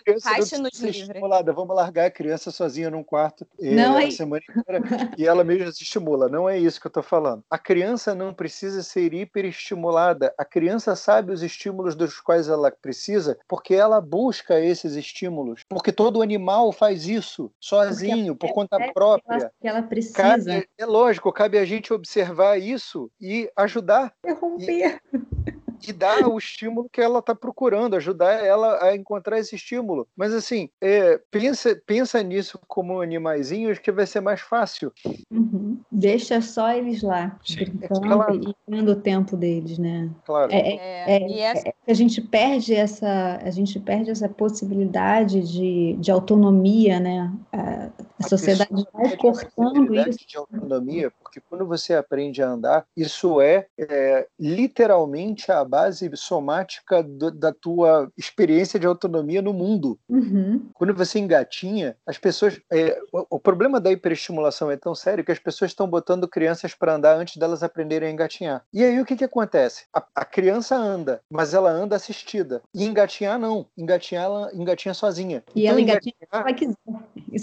nos livre. Estimulada. Vamos largar a criança sozinha num quarto não é... a semana inteira e ela mesma se estimula. Não é isso que eu estou falando. A criança não precisa ser hiperestimulada. A criança sabe os estímulos dos quais ela precisa porque ela busca esses estímulos. Porque todo animal faz isso. Só sozinho, por conta própria. Que ela precisa. Cabe, é lógico, cabe a gente observar isso e ajudar. Interromper. E e dar o estímulo que ela está procurando, ajudar ela a encontrar esse estímulo. Mas assim, é, pensa, pensa nisso como animaizinhos que vai ser mais fácil. Uhum. Deixa só eles lá, Sim. brincando é claro. e o tempo deles, né? Claro. É, é, é, é, é a gente perde essa, a gente perde essa possibilidade de, de autonomia, né? A, a sociedade vai cortando isso. De autonomia, porque quando você aprende a andar, isso é, é literalmente a base somática do, da tua experiência de autonomia no mundo. Uhum. Quando você engatinha, as pessoas. É, o, o, problema da hiperestimulação é tão sério que as pessoas estão botando crianças para andar antes delas aprenderem a engatinhar. E aí o que, que acontece? A, a criança anda, mas ela anda assistida. E engatinhar não. Engatinhar ela engatinha sozinha. E então, ela engatinha ela quiser.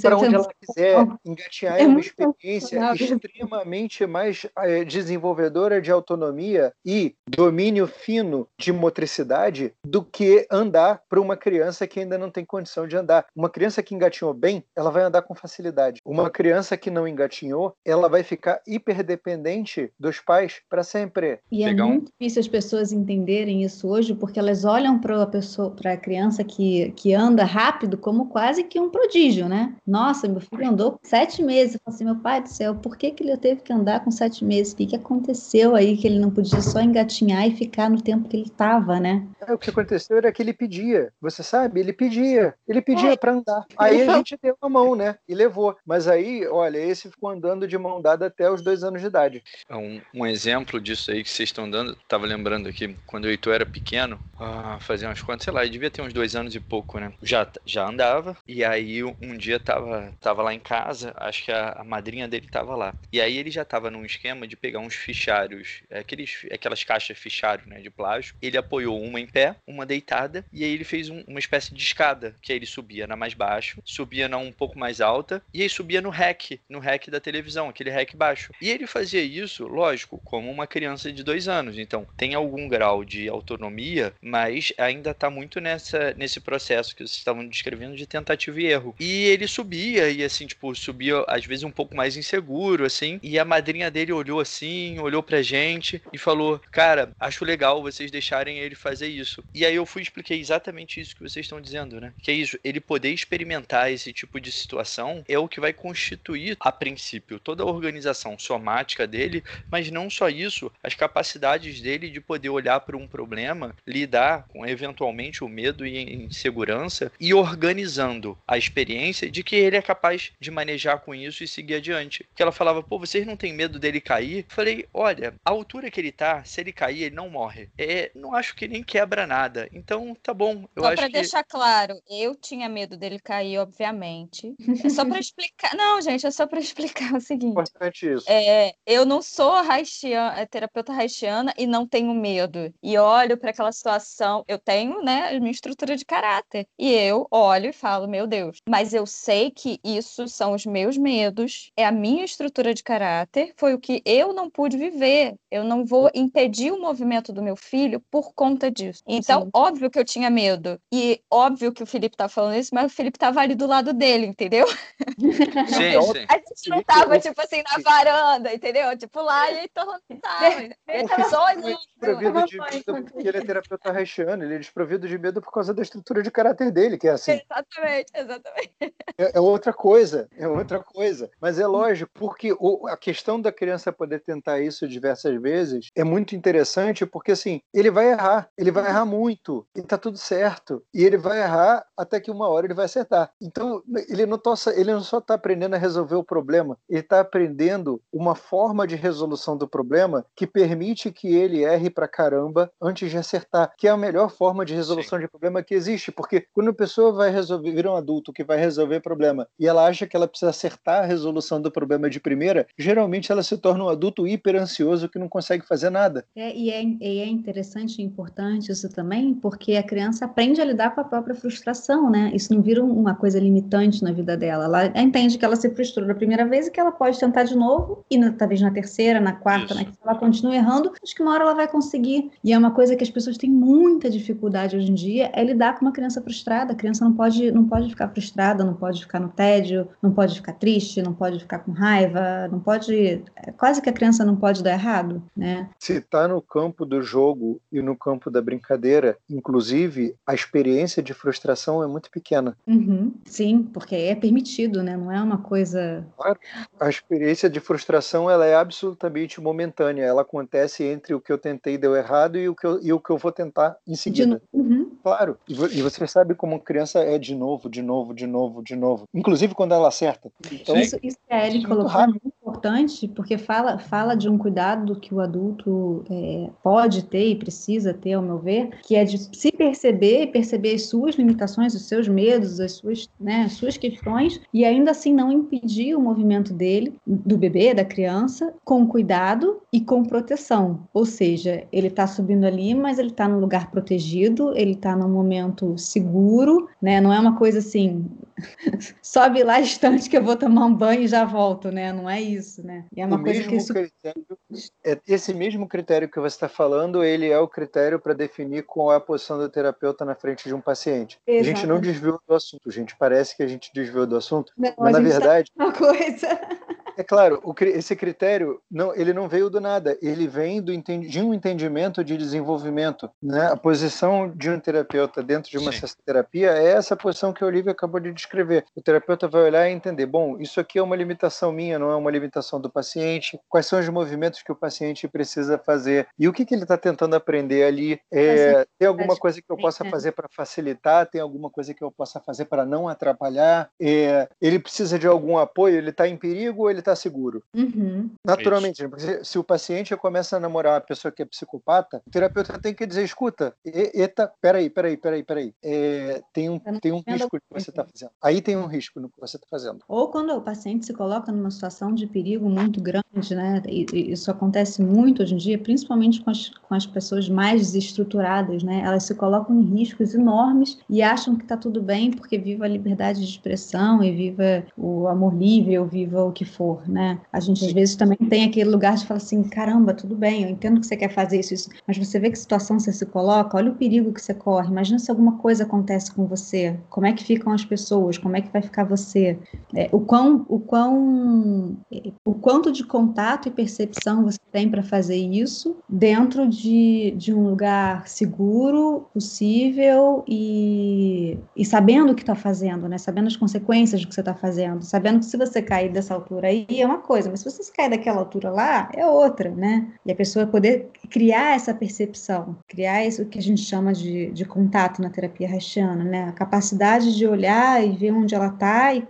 Para onde ela quiser. Engatinhar é, é uma experiência extremamente mais é, desenvolvedora de autonomia e domínio fino de motricidade do que andar para uma criança que ainda não tem condição de andar. Uma criança que engatinhou bem, ela vai andar com facilidade. Uma criança que não engatinhou, ela vai ficar hiperdependente dos pais para sempre. E é muito difícil as pessoas entenderem isso hoje, porque elas olham para a pessoa, para a criança que, que anda rápido como quase que um prodígio, né? Nossa, meu filho andou com sete meses. Eu falo assim, meu pai do céu, por que, que ele teve que andar com sete meses? O que, que aconteceu aí que ele não podia só engatinhar e ficar no tempo que ele estava, né? É, o que aconteceu era que ele pedia, você sabe? Ele pedia, ele pedia é. para andar. Aí a gente deu a mão, né? E levou. Mas aí, olha, esse ficou andando de mão dada até os dois anos de idade. É um, um exemplo disso aí que vocês estão dando, tava lembrando aqui, quando o Heitor era pequeno, ah, fazia umas contas, sei lá, ele devia ter uns dois anos e pouco, né? Já, já andava, e aí um dia tava, tava lá em casa, acho que a, a madrinha dele tava lá. E aí ele já tava num esquema de pegar uns fichários, aqueles, aquelas caixas fichário, né, de plástico. Ele apoiou uma em pé, uma deitada, e aí ele fez um, uma espécie de escada, que aí ele subia na mais baixo, subia na um pouco mais alta, e aí subia no rec, no rec da televisão, aquele rec baixo. E ele fazia isso, lógico, como uma criança de dois anos. Então, tem algum grau de autonomia, mas ainda tá muito nessa, nesse processo que vocês estavam descrevendo de tentativa e erro. E ele subia, e assim, tipo, subia às vezes um pouco mais inseguro, assim, e a madrinha dele olhou assim, olhou pra gente e falou: Cara, acho legal vocês deixarem ele fazer isso. E aí eu fui e expliquei exatamente isso que vocês estão dizendo, né? Que é isso, ele poder experimentar esse tipo de situação é o que vai constituir, a princípio, toda a organização somática dele, mas não só isso, as capacidades dele de poder olhar para um problema, lidar com eventualmente o medo e insegurança e organizando a experiência de que ele é capaz de manejar com isso e seguir adiante. Que ela falava, pô, vocês não têm medo dele cair? Eu falei, olha, a altura que ele tá, se ele cair, ele não morre. É, não acho que nem quebra nada. Então, tá bom. Eu só acho pra que... deixar claro, eu tinha medo dele cair, obviamente. É só pra explicar. Não, gente, é só pra explicar o seguinte. Importante isso. É, eu não sou haitiana, terapeuta haitiana e não tenho medo. E olho para aquela situação, eu tenho, né, a minha estrutura de caráter. E eu olho e falo, meu Deus. Mas eu sei que isso são os meus medos, é a minha estrutura de caráter, foi o que eu não pude viver. Eu não vou impedir o movimento do meu filho por conta disso. Então, Sim. óbvio que eu tinha medo. E óbvio que o Felipe tá falando isso, mas o Felipe tava ali do lado dele, entendeu? Sim, sim. A gente não tava, tipo assim, na varanda, entendeu? Tipo, lá e então tava. Ele tava só Ele é olhando. desprovido de medo porque ele é terapeuta haitiano, ele é desprovido de medo por causa da estrutura de caráter dele, que é assim. Exatamente, exatamente. É, é outra coisa, é outra coisa. Mas é lógico, porque o- a questão da criança poder tentar isso diversas vezes é muito interessante, porque assim, ele vai errar, ele vai errar muito, e tá tudo certo. E ele vai errar até que uma hora ele vai acertar. Então, ele não, tá, só- ele não só está aprendendo a resolver o problema, ele está aprendendo uma forma de resolução do problema que permite que ele erre pra caramba antes de acertar, que é a melhor forma de resolução de problema que existe. Porque quando a pessoa vai resolver, vira um adulto que vai resolver problema e ela acha que ela precisa acertar a resolução do problema de primeira, geralmente ela se torna um adulto hiper ansioso que não consegue fazer nada. É, e, é, e é interessante e importante isso também, porque a criança aprende a lidar com a própria frustração, né? Isso não vira uma coisa limitante na vida dela. Ela entende que ela se frustrou da primeira vez e que ela pode tentar de novo, e na- talvez na terceira, na quarta, na quinta, ela continua errando, acho que uma hora ela vai conseguir. E é uma coisa que as pessoas têm muita dificuldade hoje em dia, é lidar com uma criança frustrada. A criança não pode, não pode ficar frustrada, não pode ficar no tédio, não pode ficar triste, não pode ficar com raiva, não pode. é Quase que a criança não pode dar errado, né? Se está no campo do jogo e no campo da brincadeira, inclusive, a experiência de frustração é muito pequena. Uhum, sim, porque é permitido, né? Não é uma coisa. A experiência de frustração ela é absolutamente momentânea. Ela acontece entre o que eu tentei e deu errado e o que eu, e o que eu vou tentar em seguida. Uhum, Claro. E e você sabe como criança é de novo, de novo, de novo, de novo. Inclusive quando ela acerta. Então. Isso, isso que a Ellie Muito colocou é muito importante, porque fala, fala de um cuidado que o adulto é, pode ter e precisa ter, ao meu ver, que é de se perceber, perceber as suas limitações, os seus medos, as suas, né, as suas questões, e ainda assim não impedir o movimento dele, do bebê, da criança, com cuidado e com proteção. Ou seja, ele está subindo ali, mas ele está num lugar protegido, ele está num momento seguro, né? Não é uma coisa assim, sobe lá distante que eu vou tomar um banho e já volto, né? Não é isso, né? E é uma o coisa mesmo que isso... critério, é, esse mesmo critério que você está falando, ele é o critério para definir qual é a posição do terapeuta na frente de um paciente. A gente não desviou do assunto, gente. Parece que a gente desviou do assunto, Não, mas a na tá verdade uma coisa. É claro, o esse critério não, ele não veio do nada, ele vem do, de um entendimento de desenvolvimento. Né? A posição de um terapeuta dentro de uma Sim. terapia é essa posição que a Olivia acabou de descrever. O terapeuta vai olhar e entender: bom, isso aqui é uma limitação minha, não é uma limitação do paciente. Quais são os movimentos que o paciente precisa fazer e o que, que ele está tentando aprender ali? É, tem alguma coisa que eu possa né? fazer para facilitar? Tem alguma coisa que eu possa fazer para não atrapalhar? É, ele precisa de algum apoio? Ele está em perigo ou ele está está seguro. Uhum. Naturalmente, né? porque se o paciente começa a namorar uma pessoa que é psicopata, o terapeuta tem que dizer, escuta, eita, peraí, peraí, peraí, peraí, é, tem um, tem um risco no que você está fazendo. Aí tem um risco no que você está fazendo. Ou quando o paciente se coloca numa situação de perigo muito grande, né? E, isso acontece muito hoje em dia, principalmente com as, com as pessoas mais desestruturadas, né? Elas se colocam em riscos enormes e acham que está tudo bem porque viva a liberdade de expressão e viva o amor livre ou viva o que for, né? A gente às vezes também tem aquele lugar de falar assim, caramba, tudo bem, eu entendo que você quer fazer isso, isso, mas você vê que situação você se coloca, olha o perigo que você corre, imagina se alguma coisa acontece com você, como é que ficam as pessoas, como é que vai ficar você, é, o quão, o quão, o quanto de contato e percepção você tem para fazer isso dentro de, de um lugar seguro, possível e, e sabendo o que está fazendo, né? Sabendo as consequências do que você está fazendo, sabendo que se você cair dessa altura aí é uma coisa, mas se você cair daquela altura lá é outra, né? E a pessoa poder criar essa percepção, criar isso que a gente chama de, de contato na terapia haitiana, né? A capacidade de olhar e ver onde ela está e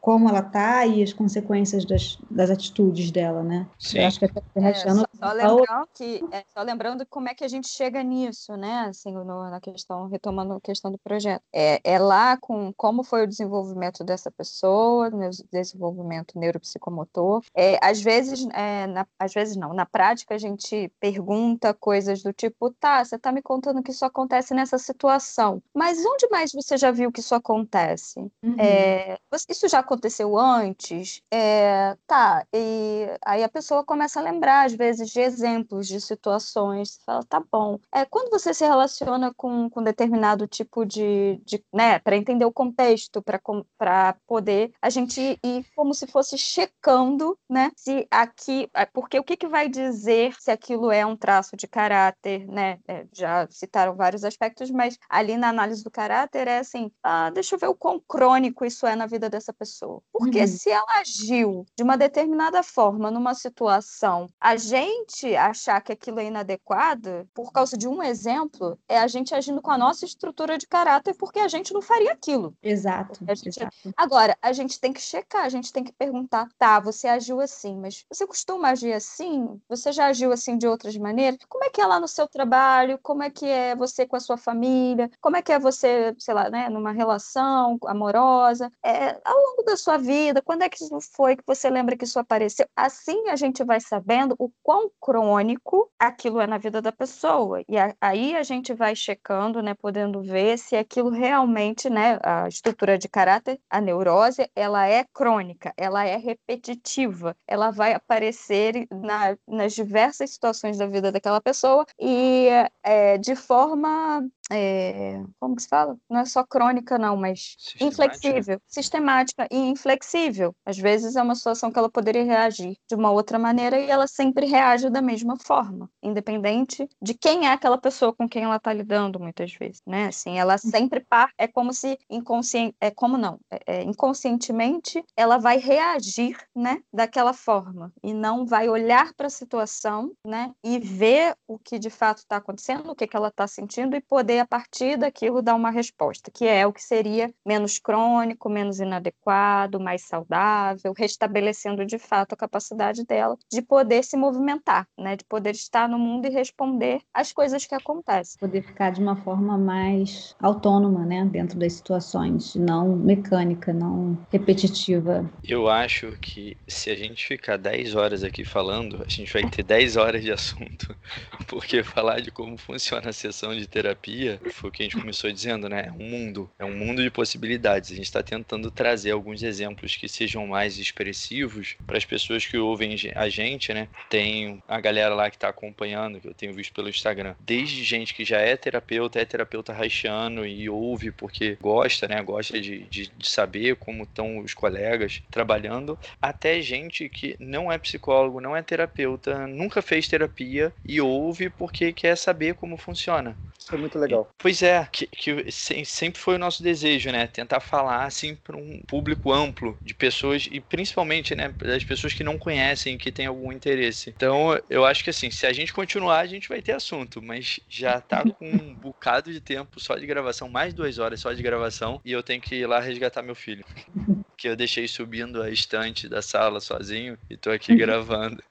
como ela está e as consequências das, das atitudes dela, né? Sim. Eu acho que a terapia haitiana É, só, só lembrando que, é, só lembrando como é que a gente chega nisso, né? Assim, no, na questão, retomando a questão do projeto. É, é lá com como foi o desenvolvimento dessa pessoa, no desenvolvimento neuropsicomotor. É, às vezes, é, na, às vezes não, na prática a gente pergunta coisas do tipo, tá, você tá me contando que isso acontece nessa situação, mas onde mais você já viu que isso acontece? Uhum. É, isso já aconteceu antes? É, tá, e aí a pessoa começa a lembrar, às vezes, de exemplos de situações. Você fala, tá bom. É, quando você se relaciona com, com determinado tipo de. de né, para entender o contexto, para poder a gente ir como se fosse checando, né, se aqui. Porque o que, que vai dizer se aquilo é um traço de caráter, né? É, já citaram vários aspectos, mas ali na análise do caráter é assim: ah, deixa eu ver o quão crônico isso é na vida dessa pessoa. Porque Uhum. se ela agiu de uma determinada forma numa situação, a gente achar que aquilo é inadequado, por causa de um exemplo, é a gente agindo com a nossa estrutura de caráter, porque a gente não faria aquilo. Exato, A gente- exato. Agora, a gente tem que checar, a gente tem que perguntar, tá, você agiu assim, mas você costuma agir assim? Você já agiu assim de outras maneiras? Como é que é lá no seu trabalho? Como é que é você com a sua família? Como é que é você, sei lá, né, numa relação amorosa? É, ao longo da sua vida, quando é que isso foi que você lembra que isso apareceu? Assim a gente vai sabendo o quão crônico aquilo é na vida da pessoa. E a- aí a gente vai checando, né, podendo ver se aquilo realmente, né, a estrutura de caráter, a neurose, ela é crônica, ela é repetitiva, ela vai aparecer na- nas diversas situações da vida daquela pessoa e é, de forma, é, como que se fala? Não é só crônica, não, mas Sistemática. inflexível, sistemática e inflexível. Às vezes é uma situação que ela poderia reagir de uma outra maneira e ela sempre reage da mesma forma, independente de quem é aquela pessoa com quem ela está lidando, muitas vezes, né? Assim, ela sempre par, é como se inconsciente, é como não, é, é, inconscientemente ela vai reagir, né, daquela forma e não vai olhar para a situação, né, e ver o que de fato está acontecendo, o que que ela está sentindo e poder a partir daquilo dar uma resposta, que é o que seria menos crônico, menos inadequado, mais saudável, restabelecendo de fato a capacidade dela de poder se movimentar, né, de poder estar no mundo e responder às coisas que acontecem. Poder ficar de uma forma mais autônoma, né, dentro das situações, não mecânica, não repetitiva. Eu acho que se a gente ficar 10 horas aqui falando, a gente vai ter 10 horas de assunto. Porque falar de como funciona a sessão de terapia foi o que a gente começou dizendo, né? É um mundo, é um mundo de possibilidades. A gente está tentando trazer alguns exemplos que sejam mais expressivos para as pessoas que ouvem a gente, né? Tem a galera lá que está acompanhando, que eu tenho visto pelo Instagram, desde gente que já é terapeuta, é terapeuta haitiano e ouve porque gosta, né? Gosta de, de, de saber como estão os colegas trabalhando, até gente que não é psicólogo, não é terapeuta, nunca fez terapia e ouve porque quer saber como funciona. Isso é muito legal. Pois é, que, que se- sempre foi o nosso desejo, né? Tentar falar assim para um público amplo de pessoas e principalmente, né, das pessoas que não conhecem, que têm algum interesse. Então, eu acho que assim, se a gente continuar, a gente vai ter assunto, mas já tá com um bocado de tempo só de gravação, mais duas horas só de gravação, e eu tenho que ir lá resgatar meu filho. porque eu deixei subindo a estante da sala sozinho e tô aqui gravando.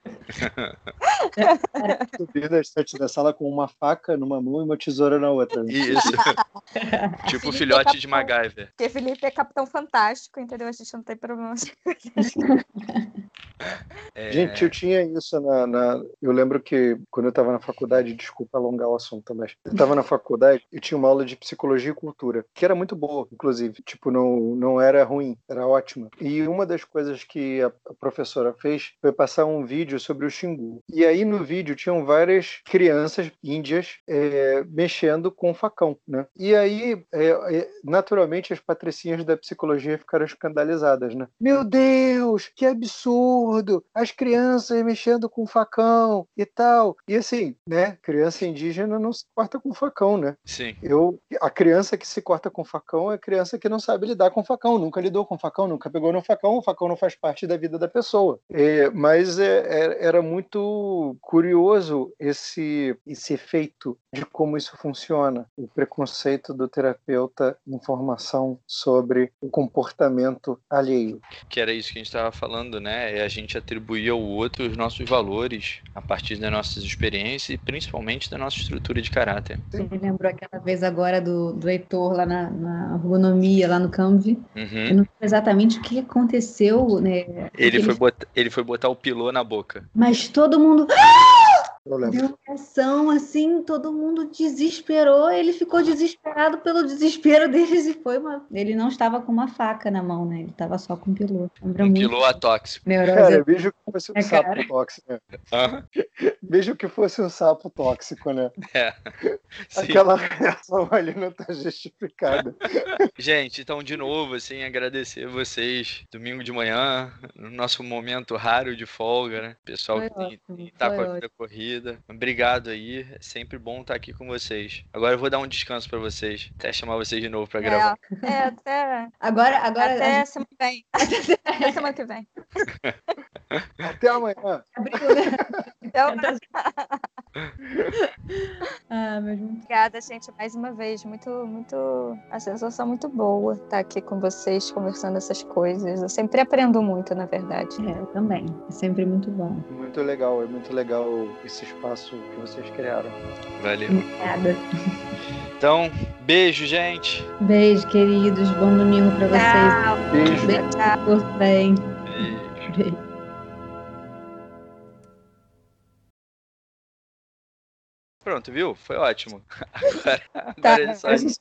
Subindo a estante da sala com uma faca numa mão e uma tesoura na outra. Isso. tipo o filhote de MacGyver. Porque Felipe é capitão fantástico, entendeu? A gente não tem problema. É, Gente, eu tinha isso na, na- Eu lembro que quando eu estava na faculdade, desculpa alongar o assunto, mas eu estava na faculdade e tinha uma aula de psicologia e cultura, que era muito boa, inclusive. Tipo, não, não era ruim, era ótima. E uma das coisas que a, a professora fez foi passar um vídeo sobre o Xingu. E aí no vídeo tinham várias crianças índias é, mexendo com facão, né? E aí, é, é, naturalmente, as patricinhas da psicologia ficaram escandalizadas, né? Meu Deus, que absurdo! As crianças mexendo com facão e tal. E assim, né? Criança indígena não se corta com facão, né? Sim. Eu, a criança que se corta com facão é a criança que não sabe lidar com facão, nunca lidou com facão, nunca pegou no facão, o facão não faz parte da vida da pessoa. É, mas é, é- era muito curioso esse, esse efeito de como isso funciona, o preconceito do terapeuta em formação sobre o comportamento alheio. Que era isso que a gente estava falando, né? É a gente atribuir ao outro os nossos valores a partir das nossas experiências e principalmente da nossa estrutura de caráter. Você me lembrou aquela vez agora do, do Heitor lá na, na ergonomia, lá no. Eu Uhum. não sei exatamente o que aconteceu, né? Ele foi, botar, ele foi botar o pilô na boca. Mas todo mundo Eu lembro. Deu uma reação assim, todo mundo desesperou. Ele ficou desesperado pelo desespero deles e foi uma. Ele não estava com uma faca na mão, né? Ele estava só com um piloto. Lembra Um atóxico. Neurose. Cara, veja que fosse um É, sapo cara. tóxico, né? Veja que fosse um sapo tóxico, né? É. Sim. Aquela reação ali não tá justificada. Gente, então, de novo, assim, agradecer vocês. Domingo de manhã, no nosso momento raro de folga, né? Pessoal Foi que tem, ótimo, tem- tá foi com a vida corrida. Obrigado aí. É sempre bom estar aqui com vocês. Agora eu vou dar um descanso pra vocês. Até chamar vocês de novo pra gravar. É, é, até, Agora, agora até a semana que vem. Até semana que vem. Até amanhã. gente abriu, né? Então, Ah, mas muito obrigada, gente, mais uma vez. Muito, muito. A sensação muito boa estar aqui com vocês, conversando essas coisas. Eu sempre aprendo muito, na verdade. é, eu também. É sempre muito bom. Muito legal, é muito legal esse espaço que vocês criaram. Valeu. Obrigada. Então, beijo, gente. Beijo, queridos. Bom domingo pra vocês. Tchau. Beijo. Beijo. Tchau. Tudo bem. Beijo. Beijo. Pronto, viu? Foi ótimo. Agora, tá, agora só... gente...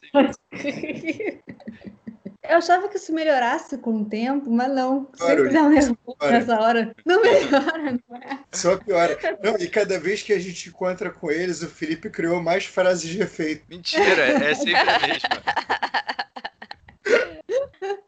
Eu achava que isso melhorasse com o tempo, mas não. Claro, Sempre dá um nervoso nessa hora. Não melhora, não é? Só piora. Não, e cada vez que a gente encontra com eles, o Felipe criou mais frases de efeito. Mentira, é sempre a mesma.